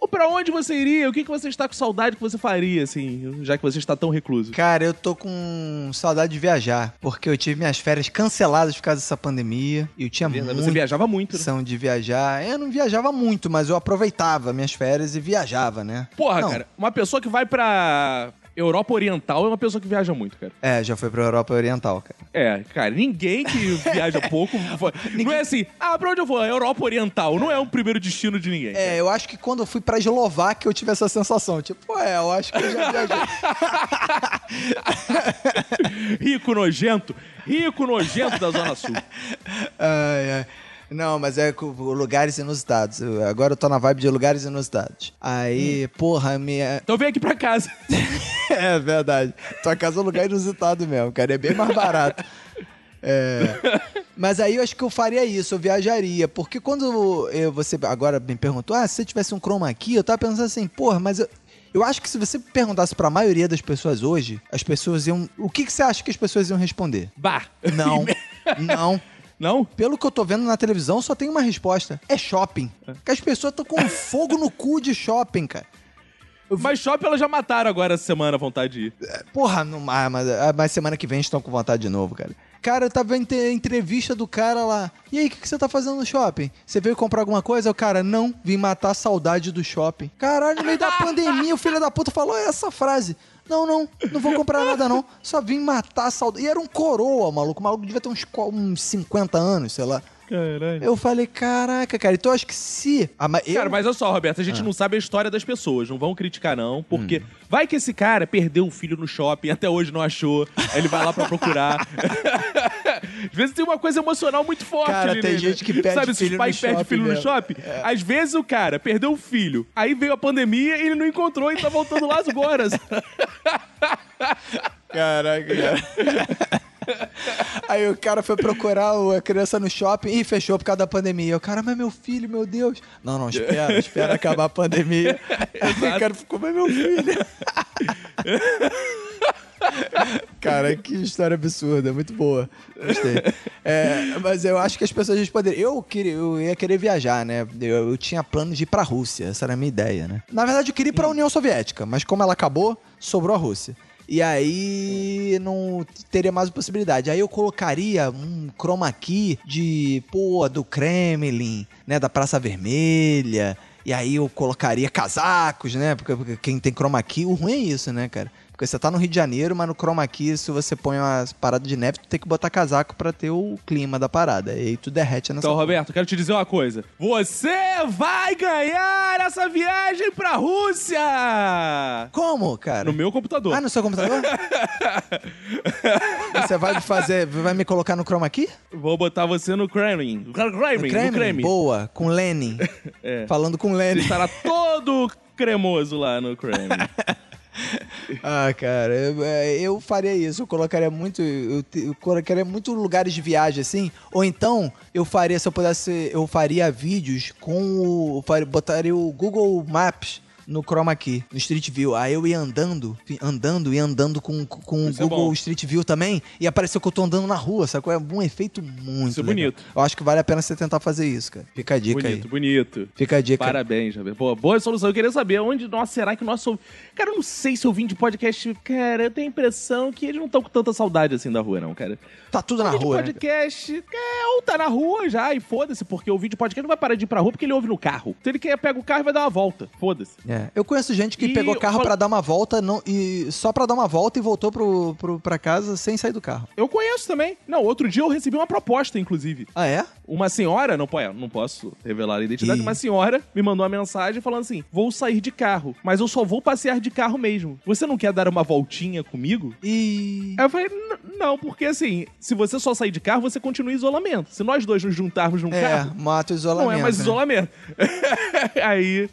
Ou pra onde você iria? O que, que você está com saudade que você faria, assim, já que você está tão recluso? Cara, eu tô com saudade de viajar, porque eu tive minhas férias canceladas por causa dessa pandemia. E eu tinha Verdade, muita Você viajava muito, né? opção de viajar. Eu não viajava muito, mas eu aproveitava minhas férias e viajava, né? Porra, Não. cara, uma pessoa que vai pra Europa Oriental é uma pessoa que viaja muito, cara. É, já foi pra Europa Oriental, cara. É, cara, ninguém que viaja (laughs) pouco. vai- Não é assim, ah, pra onde eu vou? Europa Oriental. Não é um primeiro destino de ninguém. É, eu acho que quando eu fui pra Eslováquia eu tive essa sensação. Tipo, é, eu acho que eu já viajei. (laughs) Rico nojento. Rico nojento da Zona Sul. ai, ai. Não, mas é com lugares inusitados. Agora eu tô na vibe de lugares inusitados. Aí, porra, minha. Então vem aqui pra casa. (laughs) É verdade. Tua casa é um lugar inusitado mesmo, cara. É bem mais barato. É. Mas aí eu acho que eu faria isso, eu viajaria. Porque quando eu- você agora me perguntou, ah, se você tivesse um chroma aqui, eu tava pensando assim, porra, mas eu, eu acho que se você perguntasse pra maioria das pessoas hoje, as pessoas iam. O que, que você acha que as pessoas iam responder? Bah. Não, (laughs) não. Não? Pelo que eu tô vendo na televisão, só tem uma resposta: é shopping. Que as pessoas estão com (laughs) fogo no cu de shopping, cara. Mas shopping elas já mataram agora essa semana a vontade de ir. Porra, não, ah, mas, ah, mas semana que vem estão com vontade de novo, cara. Cara, eu tava vendo a entrevista do cara lá. E aí, o que, que você tá fazendo no shopping? Você veio comprar alguma coisa? O cara, não, vim matar a saudade do shopping. Caralho, no meio da (laughs) pandemia, o filho da puta falou essa frase. Não, não, não vou comprar nada não. Só vim matar a saudade. E era um coroa, maluco. O maluco devia ter uns, uns 50 anos, sei lá. Caralho. Eu falei, caraca, cara. Então eu acho que se. Ah, mas eu... Cara, mas olha só, Roberto, a gente não sabe a história das pessoas, não vão criticar não, porque vai que esse cara perdeu um filho no shopping, (laughs) até hoje não achou, aí ele vai lá pra procurar. (laughs) Às vezes tem uma coisa emocional muito forte Cara, ali, tem né? gente que perde Sabe, se filho os pais no perdem filho no mesmo. shopping, às vezes o cara perdeu um filho, aí veio a pandemia e ele não encontrou e tá voltando lá agora. (laughs) Caraca, cara. Aí o cara foi procurar o- a criança no shopping e fechou por causa da pandemia. O cara, mas meu filho, meu Deus. Não, não, espera, espera acabar a pandemia. (laughs) Aí o cara ficou, mas meu filho. (laughs) Cara, que história absurda, muito boa. Gostei. É, mas eu acho que as pessoas poderiam. Eu, queria, eu ia querer viajar, né? Eu, eu tinha planos de ir pra Rússia, essa era a minha ideia, né? Na verdade, eu queria ir pra União Soviética, mas como ela acabou, sobrou a Rússia. E aí não teria mais possibilidade. Aí eu colocaria um chroma key de, pô, do Kremlin, né? Da Praça Vermelha. E aí eu colocaria casacos, né? Porque, porque quem tem chroma key, o ruim é isso, né, cara? Porque você tá no Rio de Janeiro, mas no chroma key, se você põe umas paradas de neve, tu tem que botar casaco pra ter o clima da parada. E aí tu derrete nessa Então, Roberto, quero te dizer uma coisa. Você vai ganhar essa viagem pra Rússia! Como, cara? No meu computador. Ah, no seu computador? (laughs) você vai me fazer, vai me colocar no chroma key? Vou botar você no Kremlin. No Kremlin, No no Kremlin? Kremlin. Boa, com Lenin. (laughs) É. Falando com Ele Lenin. estará todo cremoso lá no Kremlin. (laughs) (laughs) Ah, cara, eu, é, eu faria isso. Eu colocaria muito. Eu, eu colocaria muito lugares de viagem, assim. Ou então, eu faria, se eu pudesse, eu faria vídeos com o. botaria o Google Maps no Chroma Key, no Street View. Aí eu ia andando, andando e andando com, com o Isso é Google bom. Street View também. E apareceu que eu tô andando na rua, sacou? É um efeito muito Isso é legal. bonito. Eu acho que vale a pena você tentar fazer isso, cara. Fica a dica bonito, aí. bonito. Fica a dica. Parabéns, Roberto. Pô, boa solução. Eu queria saber onde, nossa, será que o nosso. Cara, eu não sei se eu vim de podcast. Cara, eu tenho a impressão que eles não estão com tanta saudade assim da rua, não, cara. Tá tudo na rua, né? podcast, é, ou tá na rua já, e foda-se, porque o vídeo podcast não vai parar de ir pra rua porque ele ouve no carro. Então ele quer, pega o carro e vai dar uma volta. Foda-se. É, eu conheço gente que E pegou carro fal- pra dar uma volta não, e só pra dar uma volta e voltou pro, pro, pra casa sem sair do carro. Eu conheço também. Não, outro dia eu recebi uma proposta, inclusive. Ah, é? Uma senhora, não, não posso revelar a identidade, Ih. uma senhora me mandou uma mensagem falando assim: vou sair de carro, mas eu só vou passear de carro mesmo. Você não quer dar uma voltinha comigo? E. Aí eu falei, "N- não, porque assim, se você só sair de carro, você continua em isolamento. Se nós dois nos juntarmos num É, carro, mata o isolamento. não é mais né? isolamento. (laughs) aí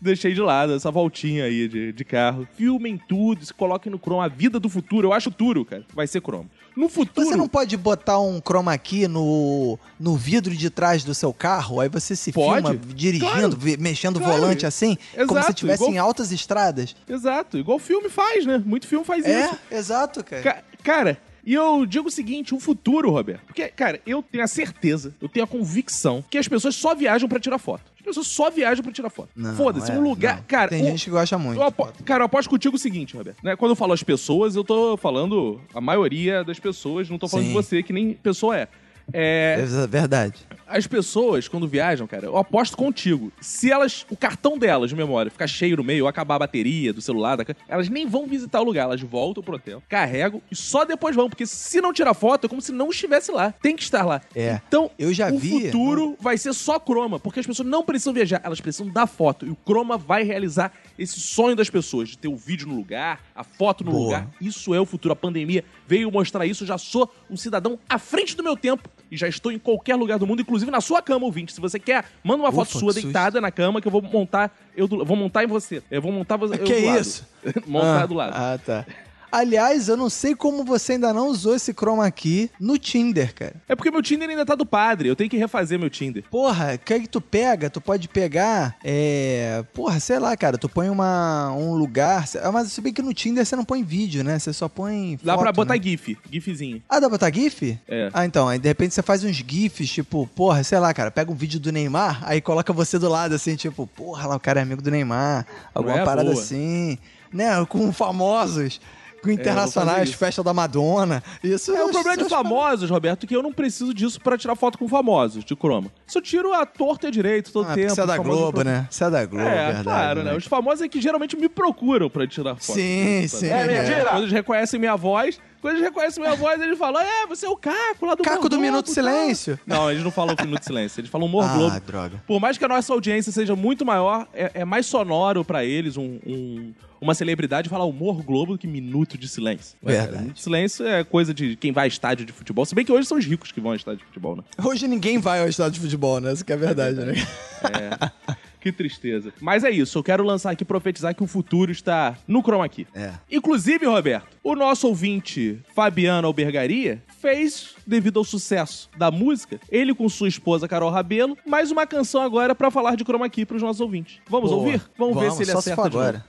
deixei de lado essa voltinha aí de, de carro. Filmem tudo, se coloquem no Chrome. A vida do futuro, eu acho futuro, cara. Vai ser Chrome. No futuro. Você não pode botar um chroma key no, no vidro de trás do seu carro, aí você se Pode. filma dirigindo, Claro. mexendo o Claro. volante assim, como se Exato, estivesse igual- em altas estradas. Exato, igual filme faz, né? Muito filme faz É, isso. exato, cara. Ca- cara, e eu digo o seguinte, o futuro, Roberto. Porque, cara, eu tenho a certeza, eu tenho a convicção que as pessoas só viajam pra tirar foto. As pessoas só viajam pra tirar foto. Foda-se, é, um lugar. não. Cara, Tem gente que gosta muito. eu apo- Cara, eu aposto contigo o seguinte, Roberto. né? Quando eu falo as pessoas, eu tô falando a maioria das pessoas, não tô falando Sim. de você, que nem pessoa é. É, É verdade. As pessoas, quando viajam, cara, eu aposto contigo. Se elas, o cartão delas de memória ficar cheio no meio, ou acabar a bateria do celular, da elas nem vão visitar o lugar, elas voltam pro hotel, carregam e só depois vão, porque se não tirar foto, é como se não estivesse lá. Tem que estar lá. É. Então, Eu já o vi- futuro vai ser só croma, porque as pessoas não precisam viajar, elas precisam da foto. E o croma vai realizar esse sonho das pessoas, de ter o vídeo no lugar, a foto no Boa. lugar. Isso é o futuro. A pandemia veio mostrar isso. Eu já sou um cidadão à frente do meu tempo e já estou em qualquer lugar do mundo, inclusive na sua cama, ouvinte. Se você quer, manda uma Ufa, foto sua deitada na cama que eu vou montar. Eu do- vou montar em você. Eu vou montar você. Que do lado. isso? (laughs) montar ah, do lado. Ah, tá. Aliás, eu não sei como você ainda não usou esse chroma key no Tinder, cara. É porque meu Tinder ainda tá do padre. Eu tenho que refazer meu Tinder. Porra, o que é que tu pega? Tu pode pegar, é... Porra, sei lá, cara, tu põe uma, um lugar... Mas se bem que no Tinder você não põe vídeo, né? Você só põe Dá foto, pra botar né? GIF. GIFzinho. Ah, dá pra botar GIF? É. Ah, então, aí de repente você faz uns GIFs, tipo, porra, sei lá, cara, pega um vídeo do Neymar, aí coloca você do lado, assim, tipo, porra, lá o cara é amigo do Neymar, alguma É, parada boa. assim, né, com famosos, com internacionais, fazer isso. festa da Madonna, isso É o eu problema de famosos, Roberto, que eu não preciso disso pra tirar foto com famosos de croma. Isso eu tiro a torta e a direito todo Ah, tempo. você é da Globo, pro- né? Você é da Globo, É, verdade. claro, né? Os famosos é que geralmente me procuram pra tirar foto. Sim, Sabe? sim. É, Quando eles reconhecem minha voz, quando eles reconhecem minha voz, eles falam: É, você é o Caco lá do Caco do Minuto tal." Silêncio. Não, eles não falam Minuto Silêncio, eles falam Humor Ah, Globo. droga. Por mais que a nossa audiência seja muito maior, é, é mais sonoro pra eles um, um- uma celebridade falar Humor Globo do que Minuto de Silêncio. Né, cara? Verdade. Minuto de Silêncio é coisa de quem vai a estádio de futebol. Se bem que hoje são os ricos que vão a estádio de futebol, né? Hoje ninguém vai ao estádio de futebol, né? Isso que é verdade, né? (laughs) É. Que tristeza. Mas é isso, eu quero lançar aqui, profetizar que o futuro está no chroma aqui. É. Inclusive, Roberto, o nosso ouvinte, Fabiano Albergaria, fez, devido ao sucesso da música, ele com sua esposa Carol Rabelo, mais uma canção agora para falar de chroma aqui pros nossos ouvintes. Vamos Boa. ouvir? Vamos, Vamos, ver se ele só acerta se for agora.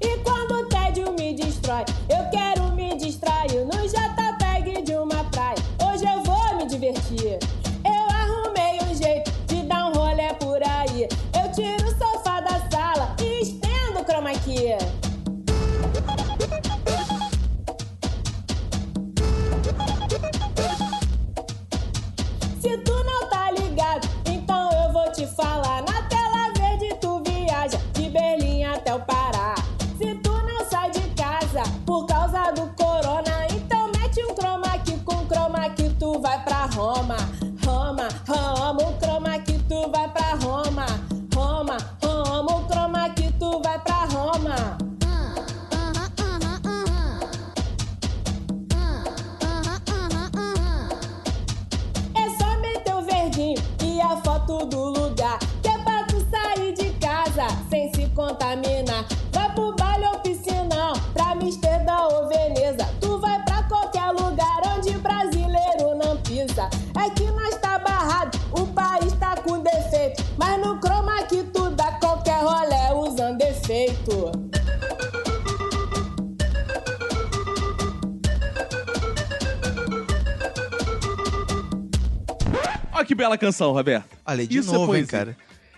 E quando o tédio me destrói Olha que bela canção, Roberto. Olha, de Isso é novo, hein, poesia. cara.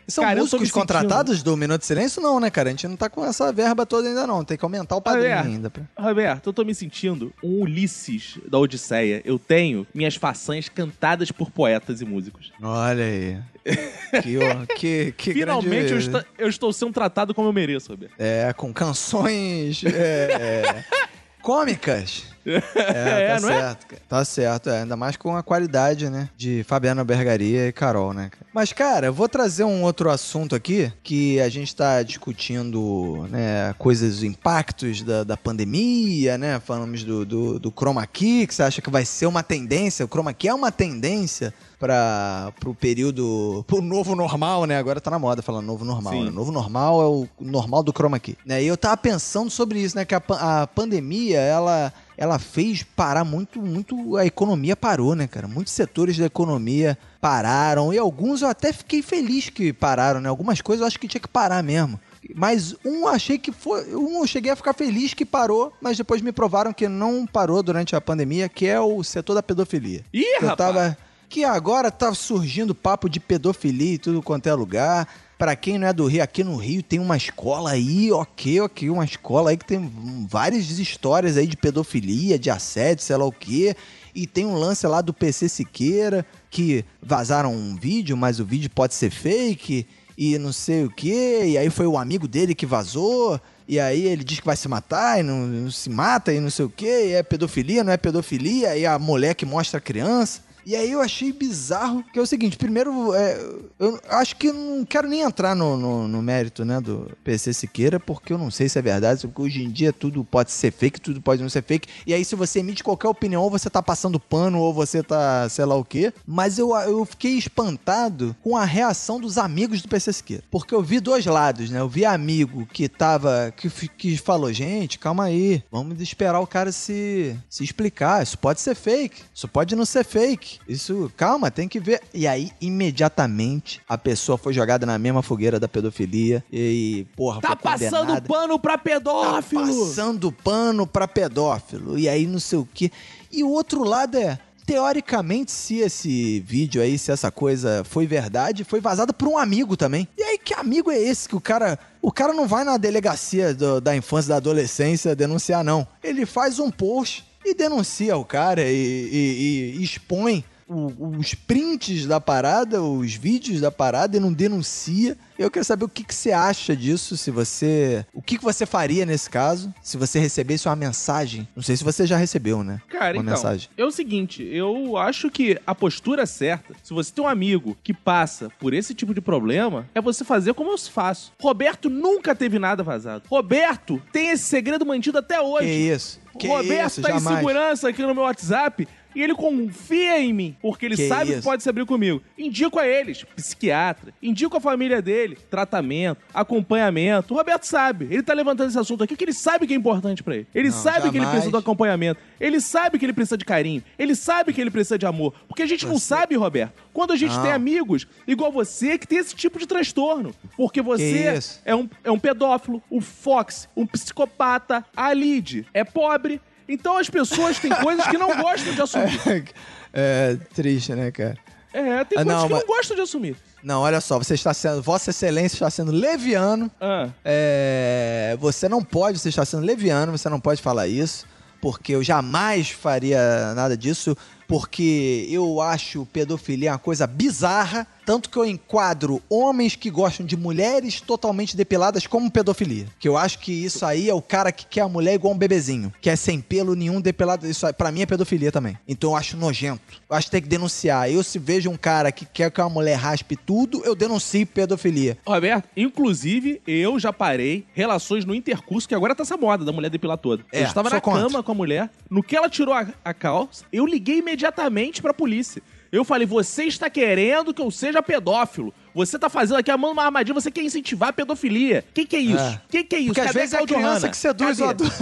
São Cara, músicos contratados do Minuto de Silêncio? Não, né, cara? A gente não tá com essa verba toda ainda, não. Tem que aumentar o padrinho Roberto, ainda. pra- Roberto, eu tô me sentindo um Ulisses da Odisseia. Eu tenho minhas façanhas cantadas por poetas e músicos. Olha aí. (laughs) que, ó, que, que Finalmente eu, eu estou sendo tratado como eu mereço, Roberto. É, com canções é, (laughs) cômicas. É, (laughs) É, tá é? certo, cara. Tá certo, é. Ainda mais com a qualidade, né? De Fabiana Bergaria e Carol, né? Mas, cara, eu vou trazer um outro assunto aqui que a gente tá discutindo, né? Coisas, impactos da, da pandemia, né? Falamos do, do, do chroma key, que você acha que vai ser uma tendência. O chroma key é uma tendência para pro período pro novo normal, né? Agora tá na moda falando novo normal. Né? Novo normal é o normal do chroma key. Né? E eu tava pensando sobre isso, né? Que a, a pandemia, ela ela fez parar muito, muito a economia parou, né, cara? Muitos setores da economia pararam e alguns eu até fiquei feliz que pararam, né? Algumas coisas eu acho que tinha que parar mesmo. Mas um achei que foi. Um eu cheguei a ficar feliz que parou, mas depois me provaram que não parou durante a pandemia, que é o setor da pedofilia. Ih, Eu rapaz! tava. Que agora tá surgindo papo de pedofilia e tudo quanto é lugar. Pra quem não é do Rio, aqui no Rio tem uma escola aí, ok, ok, uma escola aí que tem várias histórias aí de pedofilia, de assédio, sei lá o quê. E tem um lance lá do PC Siqueira, que vazaram um vídeo, mas o vídeo pode ser fake, e não sei o quê. E aí foi o amigo dele que vazou. E aí ele diz que vai se matar e não, não se mata e não sei o quê. É pedofilia, não é pedofilia. E a mulher que mostra a criança. E aí eu achei bizarro, que é o seguinte, primeiro, é, eu acho que não quero nem entrar no, no, no mérito, né, do PC Siqueira, porque eu não sei se é verdade, porque hoje em dia tudo pode ser fake, tudo pode não ser fake, e aí se você emite qualquer opinião, ou você tá passando pano, ou você tá sei lá o quê, mas eu, eu fiquei espantado com a reação dos amigos do PC Siqueira, porque eu vi dois lados, né, eu vi amigo que tava, que, que falou, gente, calma aí, vamos esperar o cara se, se explicar, isso pode ser fake, isso pode não ser fake, isso, calma, tem que ver. E aí, imediatamente, a pessoa foi jogada na mesma fogueira da pedofilia e, porra, Tá passando pano pra Tá pedófilo! passando pano pra pedófilo. E aí, não sei o quê. E o outro lado é. Teoricamente, se esse vídeo aí, se essa coisa foi verdade, foi vazada por um amigo também. E aí, que amigo é esse que o cara. O cara não vai na delegacia do- da infância e da adolescência denunciar, não. Ele faz um post e denuncia o cara e, e- e expõe o- os prints da parada, os vídeos da parada e não denuncia. Eu quero saber o que, que você acha disso, se você. O que, que você faria nesse caso, se você recebesse uma mensagem. Não sei se você já recebeu, né? Cara, uma então, mensagem. é o seguinte, eu acho que a postura certa, se você tem um amigo que passa por esse tipo de problema, é você fazer como eu faço. Roberto nunca teve nada vazado. Roberto tem esse segredo mantido até Que hoje. isso? Que Roberto isso? tá em Jamais. segurança aqui no meu WhatsApp e ele confia em mim, porque ele Que sabe que isso? pode se abrir comigo. Indico a eles, psiquiatra, indico a família dele, tratamento, acompanhamento. O Roberto sabe, ele tá levantando esse assunto aqui porque ele sabe que é importante pra ele. Ele Não, sabe que ele jamais. precisa do acompanhamento, ele sabe que ele precisa de carinho, ele sabe que ele precisa de amor. Porque a gente não sabe, Roberto, quando a gente Não. tem amigos igual você que tem esse tipo de transtorno. Porque você é um, é um pedófilo, o Fox, um psicopata, a Lid é pobre, Então as pessoas têm coisas que não gostam de assumir. (laughs) É triste, né, cara? É, tem Ah, coisas não, que mas- não gostam de assumir. Não, olha só, você está sendo. Vossa Excelência está sendo leviano. Ah, É, você não pode, você está sendo leviano, você não pode falar isso, porque eu jamais faria nada disso, porque eu acho pedofilia uma coisa bizarra, tanto que eu enquadro homens que gostam de mulheres totalmente depiladas como pedofilia. Que eu acho que isso aí é o cara que quer a mulher igual um bebezinho, que é sem pelo nenhum depilado, isso aí, pra mim é pedofilia também. Então eu acho nojento. Eu acho que tem que denunciar. Eu se vejo um cara que quer que a mulher raspe tudo, eu denuncio pedofilia. Roberto, inclusive, eu já parei relações no intercurso, que agora tá essa moda da mulher depilar toda. É, eu estava na contra. cama com a mulher, no que ela tirou a, a calça, eu liguei imediatamente pra polícia. Eu falei, você está querendo que eu seja pedófilo. Você tá fazendo aqui a mão numa armadilha, você quer incentivar a pedofilia. Que que é isso? É. Que que é isso? Porque às Cadê vezes é a criança Hanna? que seduz o adulto.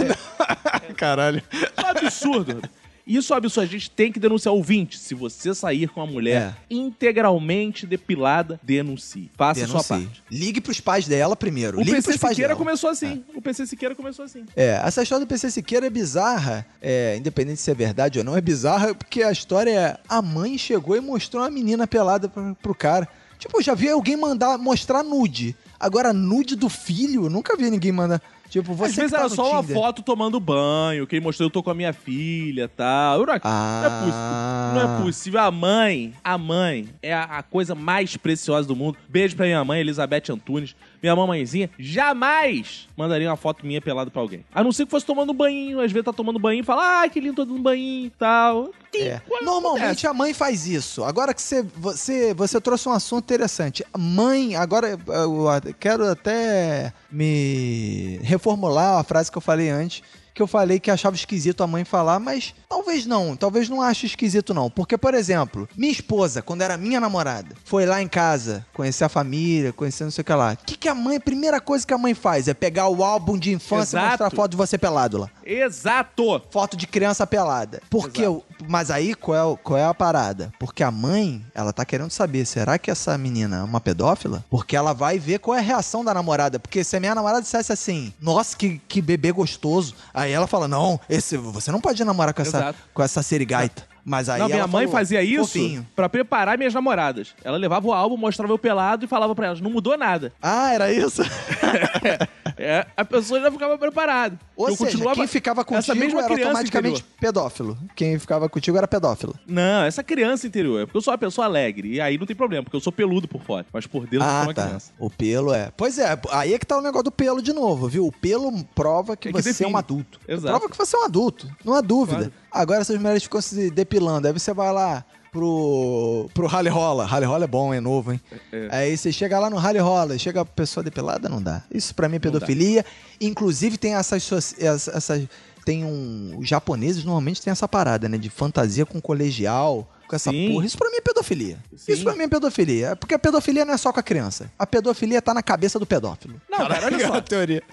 (laughs) Caralho. Isso é um absurdo. Isso é um absurdo. A gente tem que denunciar ouvinte. Se você sair com a mulher É. integralmente depilada, denuncie. Faça a sua Denuncie. parte. Ligue pros pais dela primeiro. O Ligue PC Siqueira dela. começou assim. O PC Siqueira começou assim. É, essa história do PC Siqueira é bizarra. É, independente se é verdade ou não, é bizarra porque a história é a mãe chegou e mostrou uma menina pelada pra, pro cara. Tipo, já vi alguém mandar mostrar nude. Agora, nude do filho, nunca vi ninguém mandar. Tipo, você Às vezes que tá era só uma Tinder. foto tomando banho, quem mostrou eu tô com a minha filha e tal. Eu não, Ah. não é possível. Não é possível. A mãe, a mãe é a, a coisa mais preciosa do mundo. Beijo pra minha mãe, Elizabeth Antunes. Minha mamãezinha jamais mandaria uma foto minha pelada pra alguém. A não ser que fosse tomando banho. Às vezes tá tomando banho e fala, ah, que lindo, tô dando banho e tal. É. Normalmente a mãe faz isso. Agora que você, você, você trouxe um assunto interessante. Mãe, agora eu quero até me reformular a frase que eu falei antes. Que eu falei que achava esquisito a mãe falar, mas talvez não, talvez não ache esquisito não. Porque, por exemplo, minha esposa, quando era minha namorada, foi lá em casa conhecer a família, conhecer não sei o que lá. O que, que a mãe, a primeira coisa que a mãe faz é pegar o álbum de infância e Exato. mostrar foto de você pelado lá Exato. foto de criança pelada. Porque Exato. Mas aí qual é, o- qual é a parada? Porque a mãe, ela tá querendo saber, será que essa menina é uma pedófila? Porque ela vai ver qual é a reação da namorada. Porque se a minha namorada dissesse assim, nossa, que, que bebê gostoso. Aí ela fala, não, esse, você não pode namorar com essa, Exato. com essa serigaita. Mas aí não, minha mãe falou, fazia isso pra preparar minhas namoradas. Ela levava o álbum, mostrava eu pelado e falava pra elas, não mudou nada. Ah, era isso? (laughs) É, a pessoa já ficava preparada. Ou Eu seja, continuava- quem ficava essa contigo mesma era criança automaticamente interior. pedófilo. Quem ficava contigo era pedófilo. Não, essa criança interior. É porque eu sou uma pessoa alegre. E aí não tem problema, porque eu sou peludo por fora. Mas por dentro eu sou Ah, uma tá. criança. O pelo é. Pois é, aí é que tá o negócio do pelo de novo, viu? O pelo prova que É que você é define. um adulto. Exato. Prova que você é um adulto, não há dúvida. Claro. Agora essas mulheres ficam se depilando, aí você vai lá pro, pro Rally Rola. Rally Rola é bom, é novo, hein? É. Aí você chega lá no Rally Rola, chega a pessoa depilada, não dá. Isso pra mim é pedofilia. Inclusive tem essas, essas tem um os japoneses normalmente tem essa parada, né, de fantasia com colegial, com essa Sim. porra. Isso pra mim é pedofilia. Sim. Isso pra mim é pedofilia. É Porque a pedofilia não é só com a criança. A pedofilia tá na cabeça do pedófilo. Não, cara, olha só. (laughs) teoria.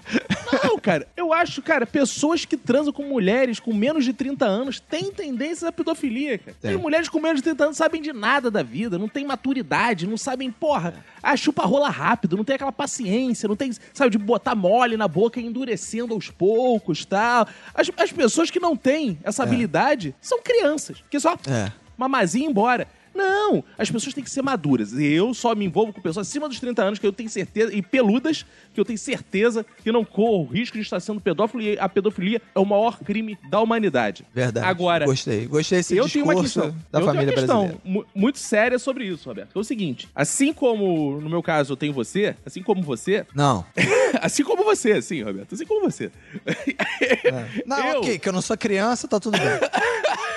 Não, cara, eu acho, cara, pessoas que transam com mulheres com menos de 30 anos têm tendência à pedofilia, cara. As mulheres com menos de 30 anos sabem de nada da vida, não têm maturidade, não sabem, porra, a chupa rola rápido, não tem aquela paciência, não tem, sabe, de botar mole na boca e endurecendo aos poucos, tal. As, as pessoas que não têm essa habilidade são crianças, que só É. mamazinha e ir embora. Não, as pessoas têm que ser maduras. E eu só me envolvo com pessoas acima dos 30 anos que eu tenho certeza, e peludas, que eu tenho certeza que não corro o risco de estar sendo pedófilo e a pedofilia é o maior crime da humanidade. Verdade. Agora, Gostei. Gostei desse eu tenho uma discurso questão, da eu família tenho uma questão mu- muito séria sobre isso, Roberto. É o seguinte, assim como no meu caso eu tenho você, assim como você, Não. (laughs) assim como você, sim, Roberto, assim como você. Não, (laughs) Eu- ok, que eu não sou criança, tá tudo bem. (laughs)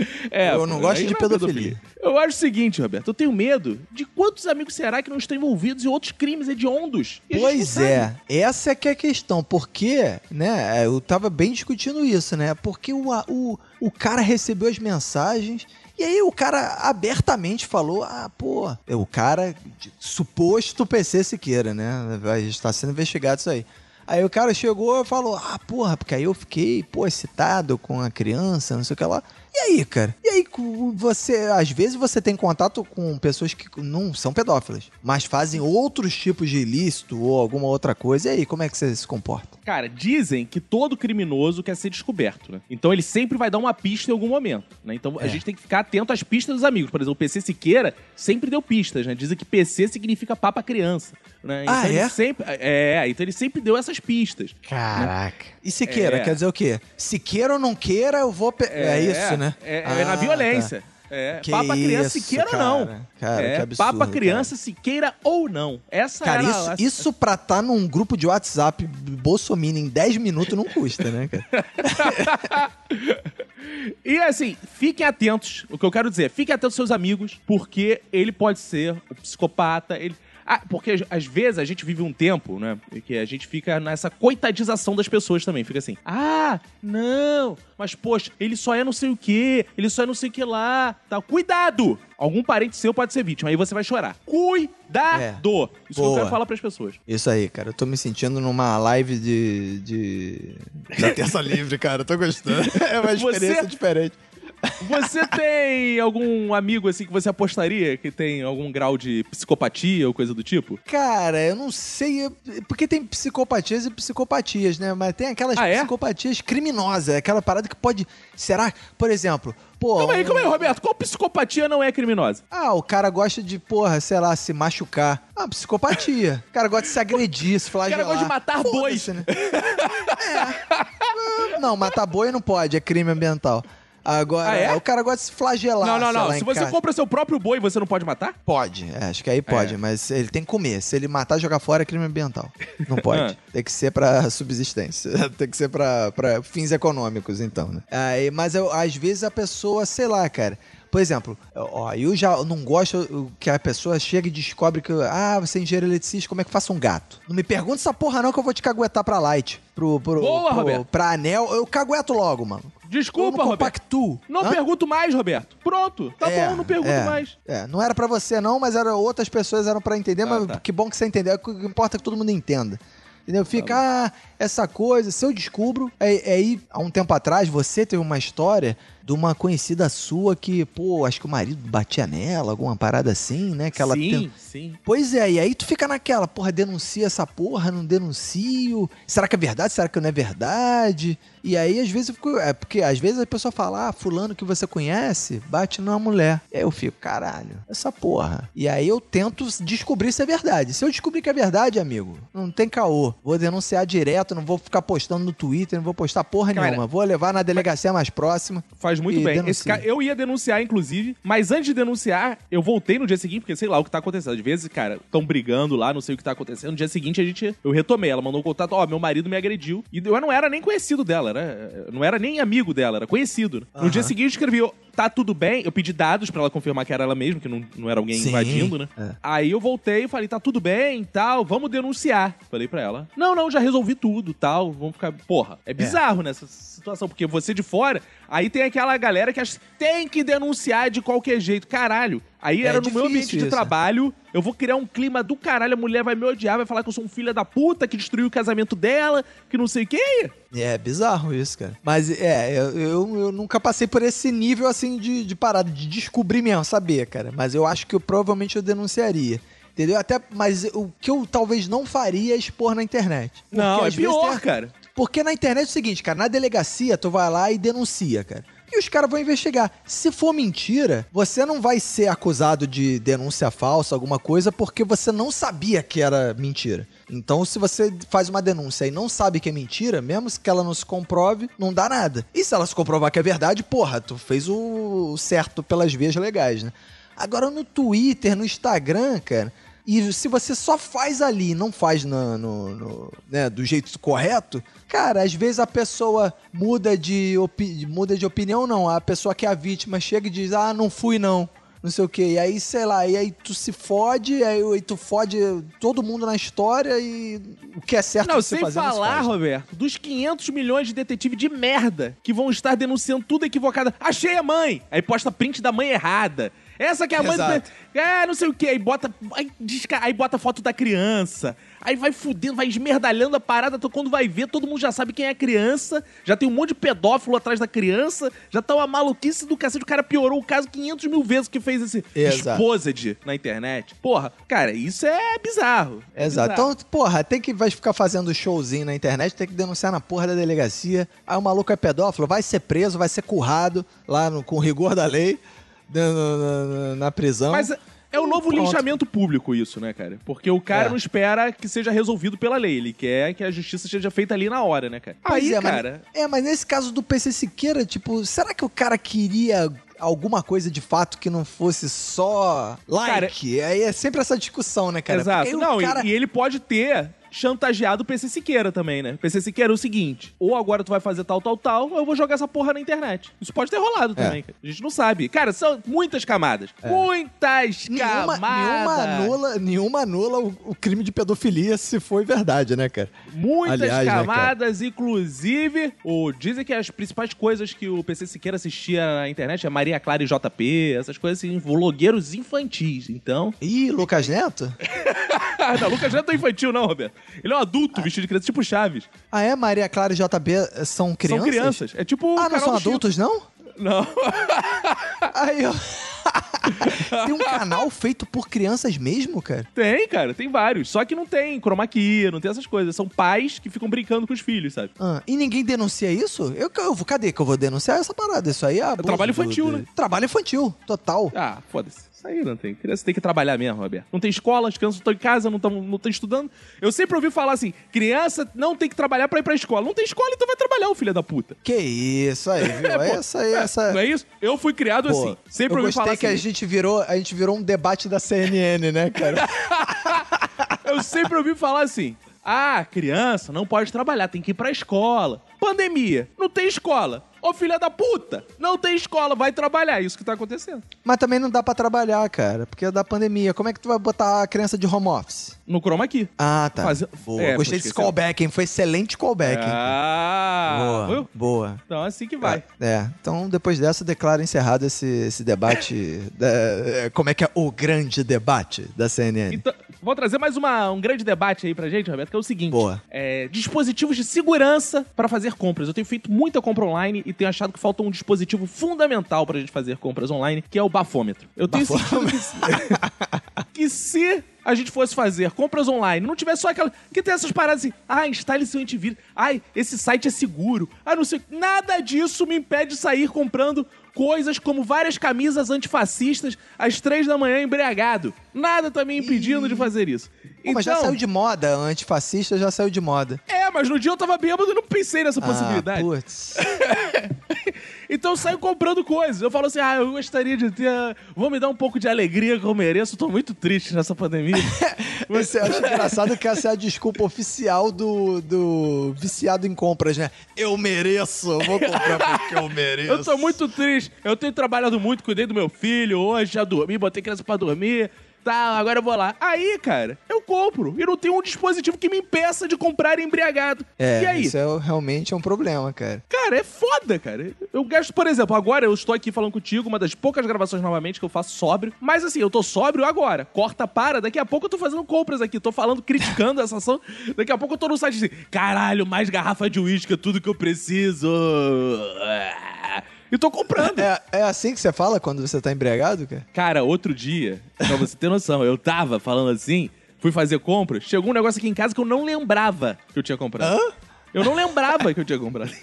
(laughs) É, Eu não gosto de é pedofilia. Eu acho o seguinte, Roberto, eu tenho medo de quantos amigos será que não estão envolvidos em outros crimes hediondos. E a gente Pois é, essa é que é a questão, porque, né, eu tava bem discutindo isso, né, porque o, a- o, o cara recebeu as mensagens e aí o cara abertamente falou, ah, pô, é o cara, de- suposto PC Siqueira, né, vai estar sendo investigado isso aí. Aí o cara chegou e falou, ah, porra, porque aí eu fiquei, pô, excitado com a criança, não sei o que lá. E aí, cara? E aí, você, às vezes você tem contato com pessoas que não são pedófilas, mas fazem outros tipos de ilícito ou alguma outra coisa. E aí, como é que você se comporta? Cara, dizem que todo criminoso quer ser descoberto, né? Então ele sempre vai dar uma pista em algum momento, né? Então a É. gente tem que ficar atento às pistas dos amigos. Por exemplo, o PC Siqueira sempre deu pistas, né? Dizem que PC significa papa criança, né? Então Ah, ele é? sempre é, então ele sempre deu essas pistas. Caraca. E Siqueira, É. quer dizer o quê? Se queira ou não queira, eu vou... Pe... É, isso, né? É, é na Ah, violência. tá. É, Que papa criança, isso, se queira ou não. cara. Cara, é, que absurdo, Papa criança, se queira ou não. Essa Cara, era isso, a- isso pra estar num grupo de WhatsApp Bolsonaro em 10 minutos não custa, né, cara? (laughs) E assim, fiquem atentos. O que eu quero dizer, fiquem atentos aos seus amigos, porque ele pode ser o psicopata, ele. Ah, porque às- às vezes a gente vive um tempo, né? Que a gente fica nessa coitadização das pessoas também. Fica assim, ah, não, mas poxa, ele só é não sei o quê, ele só é não sei o que lá. Tal. Cuidado! Algum parente seu pode ser vítima, aí você vai chorar. Cuidado! Isso que eu Boa. quero falar pras pessoas. Isso aí, cara. Eu tô me sentindo numa live de. de... (laughs) Da Terça Livre, cara. Eu tô gostando. (laughs) É uma experiência Você- diferente. Você tem algum amigo assim que você apostaria que tem algum grau de psicopatia ou coisa do tipo? Cara, eu não sei. é- Porque tem psicopatias e psicopatias, né? Mas tem aquelas Ah, é? psicopatias criminosas. Aquela parada que pode. Será? Por exemplo, pô. Calma aí, um- calma aí, Roberto. Qual psicopatia não é criminosa? Ah, o cara gosta de, porra, sei lá, se machucar. Ah, psicopatia. O cara gosta de se agredir, se flagelar. gosta de matar bois. Né? (laughs) É. Não, matar boi não pode, é crime ambiental. Agora, Ah, é? o cara gosta de se flagelar. não, não, não. Se você casa. compra seu próprio boi, você não pode matar? Pode, é, acho que aí pode, É. mas ele tem que comer. Se ele matar jogar fora, é crime ambiental. Não pode. (laughs) Tem que ser pra subsistência. (laughs) tem que ser pra, pra fins econômicos, então, né? Aí, mas eu- às vezes a pessoa, sei lá, cara. Por exemplo, ó, eu já não gosto que a pessoa chega e descobre que, ah, você é engenheiro eletricista, como é que faço um gato? Não me pergunta essa porra não que eu vou te caguetar pra light. Pro, pro, Boa, pro- Roberto. Pra anel, eu cagueto logo, mano. Desculpa, eu não Roberto. compactuo. Não Hã? pergunto mais, Roberto. Pronto. Tá É, bom, não pergunto é, mais. É, não era pra você não, mas era outras pessoas eram pra entender, Ah, mas tá. que bom que você entendeu. O que importa é que todo mundo entenda. Entendeu? Fica, ah, essa coisa, se eu descubro. É, é aí, há um tempo atrás, você teve uma história de uma conhecida sua que, pô, acho que o marido batia nela, alguma parada assim, né? Que ela sim, ten- sim. Pois é, e aí tu fica naquela, porra, denuncia essa porra, não denuncio. Será que é verdade? Será que não é verdade? E aí, às vezes, eu fico. É porque às vezes a pessoa fala, ah, fulano que você conhece bate numa mulher. E aí eu fico, caralho, essa porra. E aí eu tento descobrir se é verdade. Se eu descobrir que é verdade, amigo, não tem caô. Vou denunciar direto, não vou ficar postando no Twitter, não vou postar porra Cara, nenhuma. Vou levar na delegacia mais próxima. Faz muito bem. Esse cara, eu ia denunciar, inclusive, mas antes de denunciar, eu voltei no dia seguinte, porque sei lá o que tá acontecendo. Às vezes, cara, estão brigando lá, não sei o que tá acontecendo. No dia seguinte, a gente. Eu retomei. Ela mandou um contato, ó, meu marido me agrediu. E eu não era nem conhecido dela, né? Não era nem amigo dela, era conhecido. No dia seguinte, eu escrevi, tá tudo bem. Eu pedi dados pra ela confirmar que era ela mesma, que não, não era alguém Sim, invadindo, né? é. Aí eu voltei e falei, tá tudo bem tal, vamos denunciar. Falei pra ela. Não, não, já resolvi tudo tal. Vamos ficar. Porra, é bizarro nessa situação, porque você de fora, aí tem aquela galera que acha que tem que denunciar de qualquer jeito. Caralho. Aí É era no meu ambiente de isso. trabalho, eu vou criar um clima do caralho, a mulher vai me odiar, vai falar que eu sou um filho da puta, que destruiu o casamento dela, que não sei o quê. É bizarro isso, cara. Mas é, eu, eu, eu nunca passei por esse nível assim de, de parada, de descobrir mesmo, saber, cara. Mas eu acho que eu, provavelmente eu denunciaria. Entendeu? Até, mas o que eu talvez não faria é expor na internet. Porque Não, é pior, tem- cara. Porque na internet é o seguinte, cara, na delegacia tu vai lá e denuncia, cara. E os caras vão investigar. Se for mentira, você não vai ser acusado de denúncia falsa, alguma coisa, porque você não sabia que era mentira. Então, se você faz uma denúncia e não sabe que é mentira, mesmo que ela não se comprove, não dá nada. E se ela se comprovar que é verdade, porra, tu fez o certo pelas vias legais, né? Agora no Twitter, no Instagram, cara, e se você só faz ali, não faz na- no, no- né, do jeito correto, cara, às vezes a pessoa muda de, muda de opinião, não. A pessoa que é a vítima chega e diz, ah, não fui não. Não sei o que. E aí, sei lá, e aí tu se fode, aí, aí tu fode todo mundo na história e o que é certo Não, se sem fazer não se falar. Roberto, dos 500 milhões de detetives de merda que vão estar denunciando tudo equivocado. Achei a mãe! Aí posta print da mãe errada. Essa que é a mãe Exato. do. É, não sei o que. Aí bota. Aí, desca- aí bota foto da criança. Aí vai fudendo, vai esmerdalhando a parada. então Quando vai ver, todo mundo já sabe quem é a criança. Já tem um monte de pedófilo atrás da criança. Já tá uma maluquice do cacete. O cara piorou o caso 500 mil vezes que fez esse Exato. exposed na internet. Porra, cara, isso é bizarro. É Exato. bizarro. Então, porra, tem que vai ficar fazendo showzinho na internet, tem que denunciar na porra da delegacia. Aí o maluco é pedófilo, vai ser preso, vai ser currado lá no- com rigor da lei na, na- na- prisão. Mas é o novo Pronto. linchamento público isso, né, cara? Porque o cara É. não espera que seja resolvido pela lei. Ele quer que a justiça seja feita ali na hora, né, cara? Pois Aí, é, cara... Mas, é, mas nesse caso do PC Siqueira, tipo, será que o cara queria alguma coisa de fato que não fosse só like? Aí é sempre essa discussão, né, cara? Exato. Não, e- cara... e, ele pode ter chantageado o PC Siqueira também, né? O PC Siqueira é o seguinte: ou agora tu vai fazer tal, tal, tal, ou eu vou jogar essa porra na internet. Isso pode ter rolado É. também, cara. A gente não sabe. Cara, são muitas camadas. Muitas Nenhuma, camadas. nenhuma anula, nenhuma anula o, o crime de pedofilia se foi verdade, né, cara? Muitas Aliás, né, cara? camadas, inclusive, o, dizem que as principais coisas que o PC Siqueira assistia na internet é Maria Clara e JP, essas coisas assim, vlogueiros infantis. Então. Ih, Lucas Neto? (laughs) Não, Lucas não é infantil, não, Roberto. Ele é um adulto vestido de criança, tipo Chaves. Ah, é? Maria Clara e JB são crianças? São crianças. É tipo. Ah, não canal são do Chico. adultos, não? Não. (laughs) Aí, ó. (laughs) Tem um canal feito por crianças mesmo, cara? Tem, cara, tem vários. Só que não tem chroma key, não tem essas coisas. São pais que ficam brincando com os filhos, sabe? Ah, e ninguém denuncia isso? Eu, eu, vou- cadê que eu vou denunciar essa parada? Isso aí é abuso trabalho do- infantil, do- né? Trabalho infantil, total. Ah, foda-se. Isso aí não tem. Criança tem que trabalhar mesmo, Roberto. Não tem escola, as crianças estão em casa, não estão não tão estudando. Eu sempre ouvi falar assim: criança não tem que trabalhar pra ir pra escola. Não tem escola, então vai trabalhar, o filho da puta. Que isso aí, viu? (laughs) É, essa aí, essa... Não é isso? Eu fui criado Pô, assim. Sempre ouvi falar que a assim. gente virou, a gente virou um debate da CNN, né, cara? (laughs) Eu sempre ouvi falar assim: ah, criança não pode trabalhar, tem que ir pra escola. Pandemia, não tem escola. Ô filha da puta, não tem escola, vai trabalhar. É isso que tá acontecendo. Mas também não dá pra trabalhar, cara, porque é da pandemia. Como é que tu vai botar a criança de home office? No chroma key. Ah, tá. Fazer- Boa. É, Gostei desse callback, hein? Foi excelente callback, hein? Ah, boa, viu? boa. Então assim que vai. É, então depois dessa declaro encerrado esse, esse debate. (laughs) da- é, como é que é o grande debate da CNN? Então, vou trazer mais uma, um grande debate aí pra gente, Roberto, que é o seguinte: Boa. é, dispositivos de segurança para fazer compras. Eu tenho feito muita compra online e tenho achado que falta um dispositivo fundamental pra gente fazer compras online, que é o bafômetro. Eu tenho sentido (laughs) que, se- a gente fosse fazer compras online, não tivesse só aquela. Que tem essas paradas assim, ah, instale seu antivírus, ai, esse site é seguro, ah, não sei. Nada disso me impede de sair comprando coisas como várias camisas antifascistas às três da manhã embriagado. Nada tá me impedindo de fazer isso. Pô, mas já Então- saiu de moda, antifascista já saiu de moda. É, mas no dia eu tava bêbado e não pensei nessa possibilidade. Ah, putz. (laughs) Então eu saio comprando coisas. Eu falo assim, ah, eu gostaria de ter. Vou me dar um pouco de alegria que eu mereço. Eu tô muito triste nessa pandemia. (laughs) Você acha engraçado que essa é a desculpa oficial do, do viciado em compras, né? Eu mereço, eu vou comprar porque eu mereço. (laughs) eu tô muito triste. Eu tenho trabalhado muito, cuidei do meu filho hoje, já dormi, botei criança pra dormir. Tá, agora eu vou lá. Aí, cara, eu compro. E não tem um dispositivo que me impeça de comprar embriagado. É, e aí? isso é, realmente é um problema, cara. Cara, é foda, cara. Eu gasto, por exemplo, agora eu estou aqui falando contigo, uma das poucas gravações novamente que eu faço sóbrio. Mas assim, eu tô sóbrio agora. Corta, para. Daqui a pouco eu tô fazendo compras aqui. Tô falando, criticando essa ação. Daqui a pouco eu tô no site assim, caralho, mais garrafa de uísque é tudo que eu preciso. E tô comprando. É, é assim que você fala quando você tá embriagado, cara? Cara, outro dia, pra você ter noção, eu tava falando assim, fui fazer compras, chegou um negócio aqui em casa que eu não lembrava que eu tinha comprado. Hã? Eu não lembrava que eu tinha comprado. (laughs)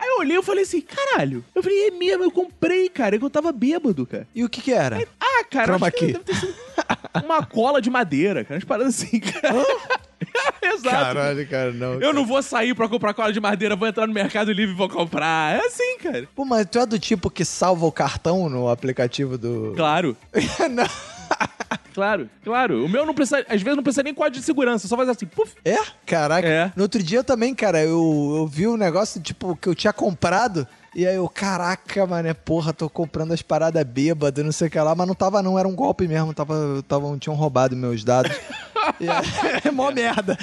Aí eu olhei e falei assim, caralho. Eu falei, é mesmo, eu comprei, cara, é que eu tava bêbado, cara. E o que que era? Ah, cara, acho que key. deve ter sido uma cola de madeira, cara. Umas paradas assim, cara. (laughs) Exato. cara, não. Eu não vou sair pra comprar cola de madeira, vou entrar no Mercado Livre e vou comprar. É assim, cara. Pô, mas tu é do tipo que salva o cartão no aplicativo do. Claro. (laughs) não. Claro, claro. O meu não precisa, às vezes não precisa nem código de segurança, só fazer assim, puf. É? Caraca. É. No outro dia também, cara, eu, eu vi um negócio, tipo, que eu tinha comprado. E aí eu, caraca, mané, porra, tô comprando as paradas bêbadas, não sei o que lá, mas não tava não, era um golpe mesmo, tava, tava, tinham roubado meus dados. e aí, (laughs) é mó merda.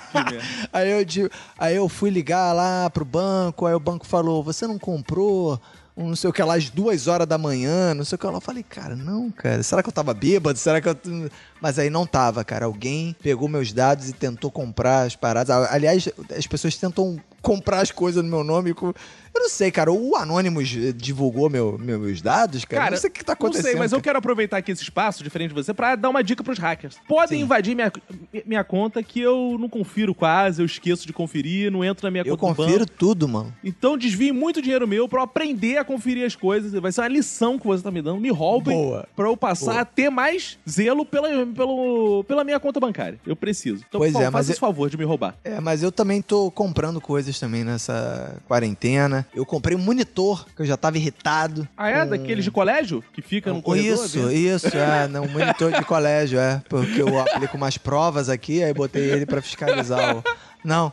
(laughs) aí, eu, digo- aí eu fui ligar lá pro banco, aí o banco falou, você não comprou não sei o que lá, às duas horas da manhã, não sei o que lá. Eu falei, cara, não, cara, será que eu tava bêbado? Será que eu. Mas aí não tava, cara. Alguém pegou meus dados e tentou comprar as paradas. Aliás, as pessoas tentam comprar as coisas no meu nome. Eu não sei, cara. O Anonymous divulgou meu, meus dados, cara. Cara, não sei o que tá acontecendo. Não sei, mas eu cara. quero aproveitar aqui esse espaço, diferente de você, pra dar uma dica pros hackers. Podem Sim. invadir minha, minha conta, que eu não confiro quase, eu esqueço de conferir, não entro na minha Eu conta do confiro tudo, mano. Então desvie muito dinheiro meu pra eu aprender a conferir as coisas. Vai ser uma lição que você tá me dando. Me roubem Boa. pra eu passar Boa. a ter mais zelo pela, pelo, pela minha conta bancária. Eu preciso. Então, Pois por favor, é, mas eu- esse favor de me roubar. É, mas eu também tô comprando coisas também nessa quarentena. Eu comprei um monitor, que eu já tava irritado. Ah, é? com- Daqueles de colégio? Que fica no corredor? Isso, isso, é, não, um monitor de colégio, é. Porque eu aplico umas provas aqui, aí botei ele pra fiscalizar o. Não.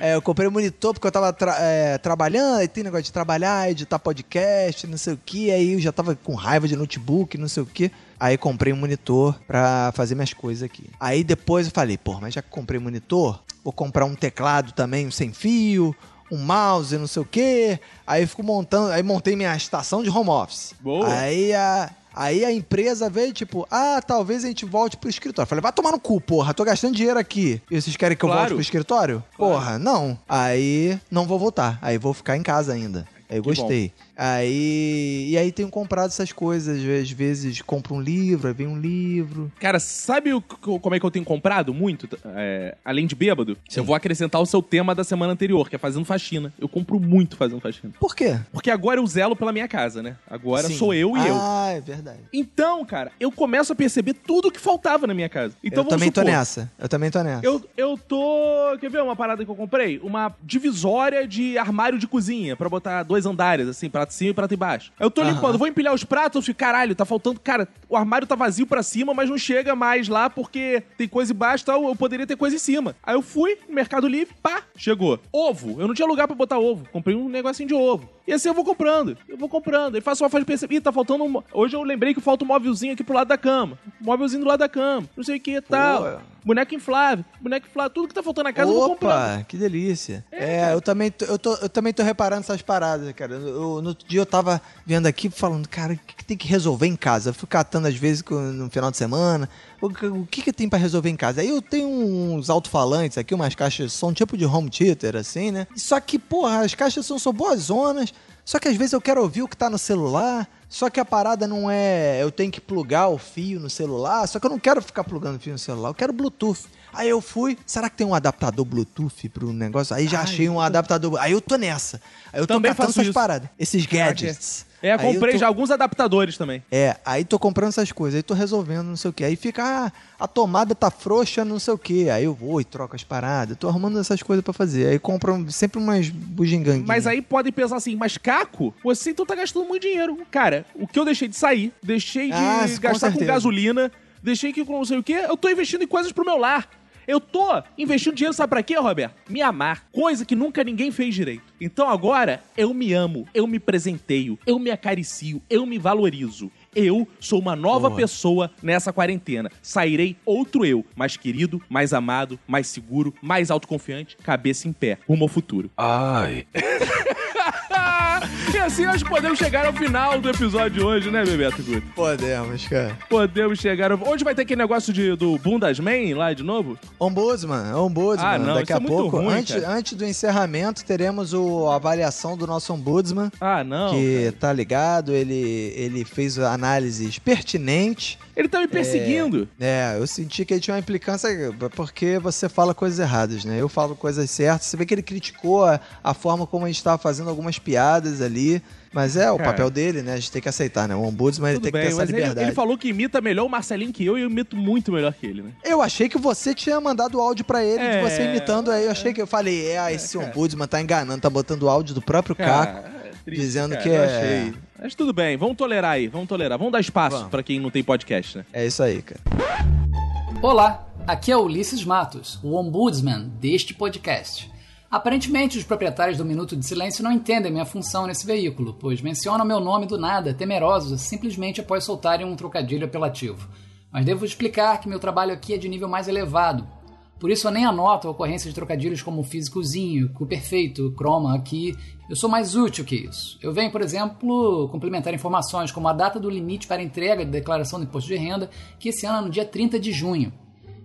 É, eu comprei um monitor porque eu tava tra- é, trabalhando, aí tem negócio de trabalhar, editar podcast, não sei o que, aí eu já tava com raiva de notebook, não sei o que. Aí comprei um monitor pra fazer minhas coisas aqui. Aí depois eu falei, pô, mas já que comprei monitor, vou comprar um teclado também, um sem fio, um mouse, não sei o que. Aí eu fico montando, aí montei minha estação de home office. Boa. Aí a, aí a empresa veio, tipo, ah, talvez a gente volte pro escritório. Falei, vai tomar no cu, porra, tô gastando dinheiro aqui. E vocês querem que eu Claro. volte pro escritório? Porra, não. Aí não vou voltar. Aí vou ficar em casa ainda. Aí eu gostei. Aí. E aí tenho comprado essas coisas. Às vezes compro um livro, aí vem um livro. Cara, sabe o, co- como é que eu tenho comprado muito? É, além de bêbado, Sim. eu vou acrescentar o seu tema da semana anterior, que é fazendo faxina. Eu compro muito fazendo faxina. Por quê? Porque agora eu zelo pela minha casa, né? Agora Sim. sou eu e eu. Ah, é verdade. Então, cara, eu começo a perceber tudo que faltava na minha casa. Então eu também tô supor, nessa. Eu também tô nessa. Eu, eu tô. Quer ver uma parada que eu comprei? Uma divisória de armário de cozinha pra botar dois andares, assim, prato em cima e prato embaixo. Eu tô Aham. limpando, vou empilhar os pratos, eu fico, caralho, tá faltando. Cara, o armário tá vazio pra cima, mas não chega mais lá porque tem coisa embaixo e tal, eu poderia ter coisa em cima. Aí eu fui no Mercado Livre, pá, chegou. Ovo, eu não tinha lugar pra botar ovo. Comprei um negocinho de ovo. E assim eu vou comprando, eu vou comprando. Aí faço uma fase de perceber, Ih, tá faltando um. Hoje eu lembrei que falta um móvelzinho aqui pro lado da cama. Um móvelzinho do lado da cama, não sei o que e tal. Boneco inflável, boneco inflável, tudo que tá faltando na casa eu vou comprando. Opa, que delícia. É, eu, também tô, eu, tô, eu também tô reparando essas paradas, cara. Eu- no outro dia eu tava vendo aqui falando, cara, o que, que tem que resolver em casa? Eu fui catando às vezes no final de semana. O, que- que, tem pra resolver em casa? Aí eu tenho uns alto-falantes aqui, umas caixas de som, tipo de home theater, assim, né? Só que, porra, as caixas são, são boas zonas. Só que às vezes eu quero ouvir o que tá no celular. Só que a parada não é. Eu tenho que plugar o fio no celular. Só que eu não quero ficar plugando fio no celular. Eu quero Bluetooth. Aí eu fui. Será que tem um adaptador Bluetooth pro negócio? Aí já Ai, achei um adaptador. Aí eu tô nessa. Aí eu Também tô catando faço essas isso. paradas. Esses gadgets. É, comprei tô- já alguns adaptadores também. É, aí tô comprando essas coisas, aí tô resolvendo, não sei o que. Aí fica, ah, a tomada tá frouxa, não sei o que. Aí eu vou e troco as paradas. Tô arrumando essas coisas pra fazer. Aí compro sempre umas bugiganguinhas. Mas aí podem pensar assim, mas Caco, você então tá gastando muito dinheiro. Cara, o que eu deixei de sair, deixei de Ah, com gastar com certeza. gasolina, deixei que com não sei o quê, eu tô investindo em coisas pro meu lar. Eu tô investindo dinheiro, sabe pra quê, Roberto? Me amar. Coisa que nunca ninguém fez direito. Então agora, eu me amo, eu me presenteio, eu me acaricio, eu me valorizo. Eu sou uma nova Boa. pessoa nessa quarentena. Sairei outro eu, mais querido, mais amado, mais seguro, mais autoconfiante, cabeça em pé, rumo ao futuro. Ai. (laughs) assim nós podemos chegar ao final do episódio de hoje, né, Bebeto Guto? Podemos, cara. Podemos chegar ao... Hoje vai ter aquele negócio de, do Bundasman lá de novo? Ombudsman, Ombudsman. Ah, não, Daqui é a muito pouco, ruim, antes, cara. antes do encerramento, teremos o, a avaliação do nosso Ombudsman. Ah, não. que cara. tá ligado, ele, ele fez análises pertinentes. Ele tá me perseguindo. É, eu senti que ele tinha uma implicância porque você fala coisas erradas, né? Eu falo coisas certas. Você vê que ele criticou a, a forma como a gente tava fazendo algumas piadas ali. Mas é o Cara. papel dele, né? A gente tem que aceitar, né? O ombudsman ele Tudo tem que ter bem, essa mas ele, liberdade. ele falou que imita melhor o Marcelinho que eu e eu imito muito melhor que ele, né? Eu achei que você tinha mandado o áudio pra ele, É, de você imitando aí. Eu achei que eu falei, é, esse cara. ombudsman tá enganando, tá botando o áudio do próprio Caco. É triste, dizendo cara, que eu é- achei. Mas tudo bem, vamos tolerar aí, vamos tolerar. Vamos dar espaço Vamos. pra quem não tem podcast, né? É isso aí, cara. Olá, aqui é Ulisses Matos, o ombudsman deste podcast. Aparentemente, os proprietários do Minuto de Silêncio não entendem minha função nesse veículo, pois mencionam meu nome do nada, temerosos, simplesmente após soltarem um trocadilho apelativo. Mas devo explicar que meu trabalho aqui é de nível mais elevado. Por isso eu nem anoto a ocorrência de trocadilhos como físicozinho, cu perfeito, croma aqui. Eu sou mais útil que isso. Eu venho, por exemplo, complementar informações como a data do limite para entrega de declaração do imposto de renda, que esse ano é no dia 30 de junho.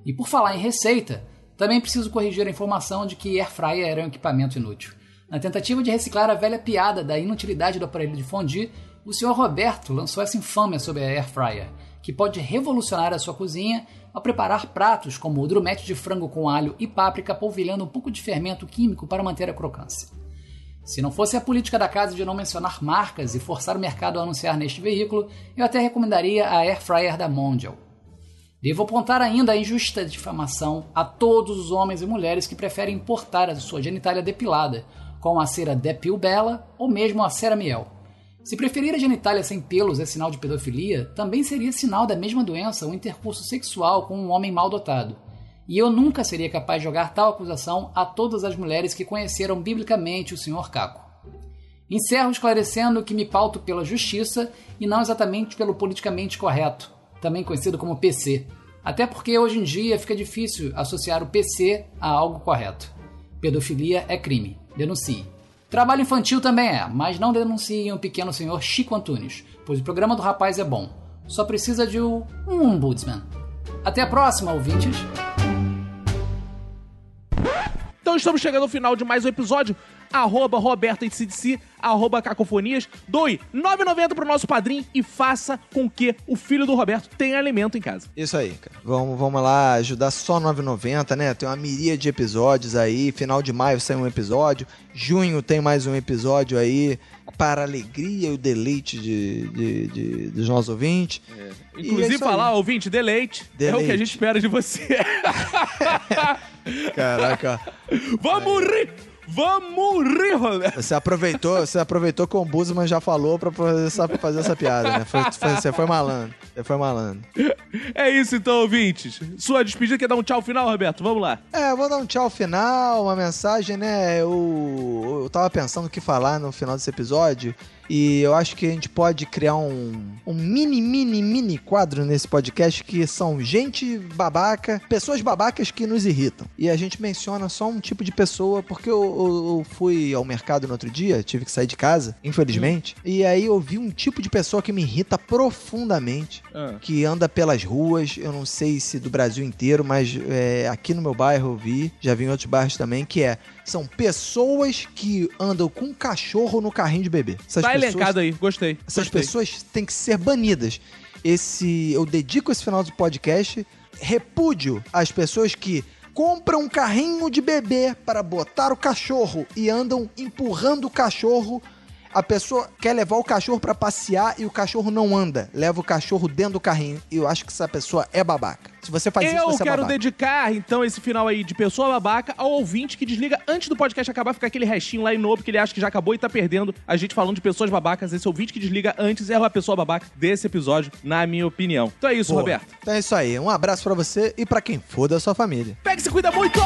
E por falar em receita, também preciso corrigir a informação de que air fryer era um equipamento inútil. Na tentativa de reciclar a velha piada da inutilidade do aparelho de fondue, o Sr. Roberto lançou essa infâmia sobre a air fryer, que pode revolucionar a sua cozinha ao preparar pratos como o drumete de frango com alho e páprica polvilhando um pouco de fermento químico para manter a crocância. Se não fosse a política da casa de não mencionar marcas e forçar o mercado a anunciar neste veículo, eu até recomendaria a air fryer da Mondial. Devo apontar ainda a injusta difamação a todos os homens e mulheres que preferem importar a sua genitália depilada, com a cera Depil Bella ou mesmo a cera Miel. Se preferir a genitália sem pelos é sinal de pedofilia, também seria sinal da mesma doença ou intercurso sexual com um homem mal dotado. E eu nunca seria capaz de jogar tal acusação a todas as mulheres que conheceram biblicamente o Sr. Caco. Encerro esclarecendo que me pauto pela justiça e não exatamente pelo politicamente correto, também conhecido como PC. Até porque hoje em dia fica difícil associar o PC a algo correto. Pedofilia é crime. Denuncie. Trabalho infantil também é, mas não denunciem o pequeno senhor Chico Antunes, pois o programa do rapaz é bom. Só precisa de um ombudsman. Até a próxima, ouvintes! Então estamos chegando ao final de mais um episódio. Arroba Roberto HCDC, arroba Cacofonias. Doe 9,90 pro nosso padrinho e faça com que o filho do Roberto tenha alimento em casa. Isso aí, cara. Vamos, vamos lá ajudar só 9,90, né? Tem uma miríade de episódios aí. Final de maio sai um episódio. Junho tem mais um episódio aí. Para a alegria e o deleite de, de- de- dos nossos ouvintes. E é Inclusive, aí. falar, ouvinte, deleite, É o Deleite. que a gente espera de você. (laughs) Caraca. Vamos rir! Vamos rir, Roberto! Você aproveitou, você aproveitou que o Ombudsman já falou pra fazer essa, fazer essa piada, né? Foi- foi- você foi malandro. Você foi malandro. É isso então, ouvintes. Sua despedida quer dar um tchau final, Roberto? Vamos lá. É, eu vou dar um tchau final, uma mensagem, né? Eu, eu tava pensando o que falar no final desse episódio. E eu acho que a gente pode criar um, um mini, mini, mini quadro nesse podcast que são gente babaca, pessoas babacas que nos irritam. E a gente menciona só um tipo de pessoa, porque eu, eu- eu fui ao mercado no outro dia, tive que sair de casa, infelizmente. E aí eu vi um tipo de pessoa que me irrita profundamente Ah. que anda pelas ruas, eu não sei se do Brasil inteiro, mas é, aqui no meu bairro eu vi, já vi em outros bairros também, que é, são pessoas que andam com um cachorro no carrinho de bebê. Essas Tá pessoas, elencado aí, gostei. essas gostei. pessoas têm que ser banidas. Esse, eu dedico esse final do podcast, repúdio as pessoas que compram um carrinho de bebê para botar o cachorro e andam empurrando o cachorro. A pessoa quer levar o cachorro para passear e o cachorro não anda. Leva o cachorro dentro do carrinho. E eu acho que essa pessoa é babaca. Se você faz isso, Eu você é quero babaca. dedicar, então, esse final aí de pessoa babaca ao ouvinte que desliga antes do podcast acabar, fica aquele restinho lá em novo que ele acha que já acabou e tá perdendo a gente falando de pessoas babacas. Esse ouvinte que desliga antes é uma pessoa babaca desse episódio, na minha opinião. Então é isso, Boa. Roberto. Então é isso aí. Um abraço pra você e pra quem for da sua família. Pega e se cuida muito!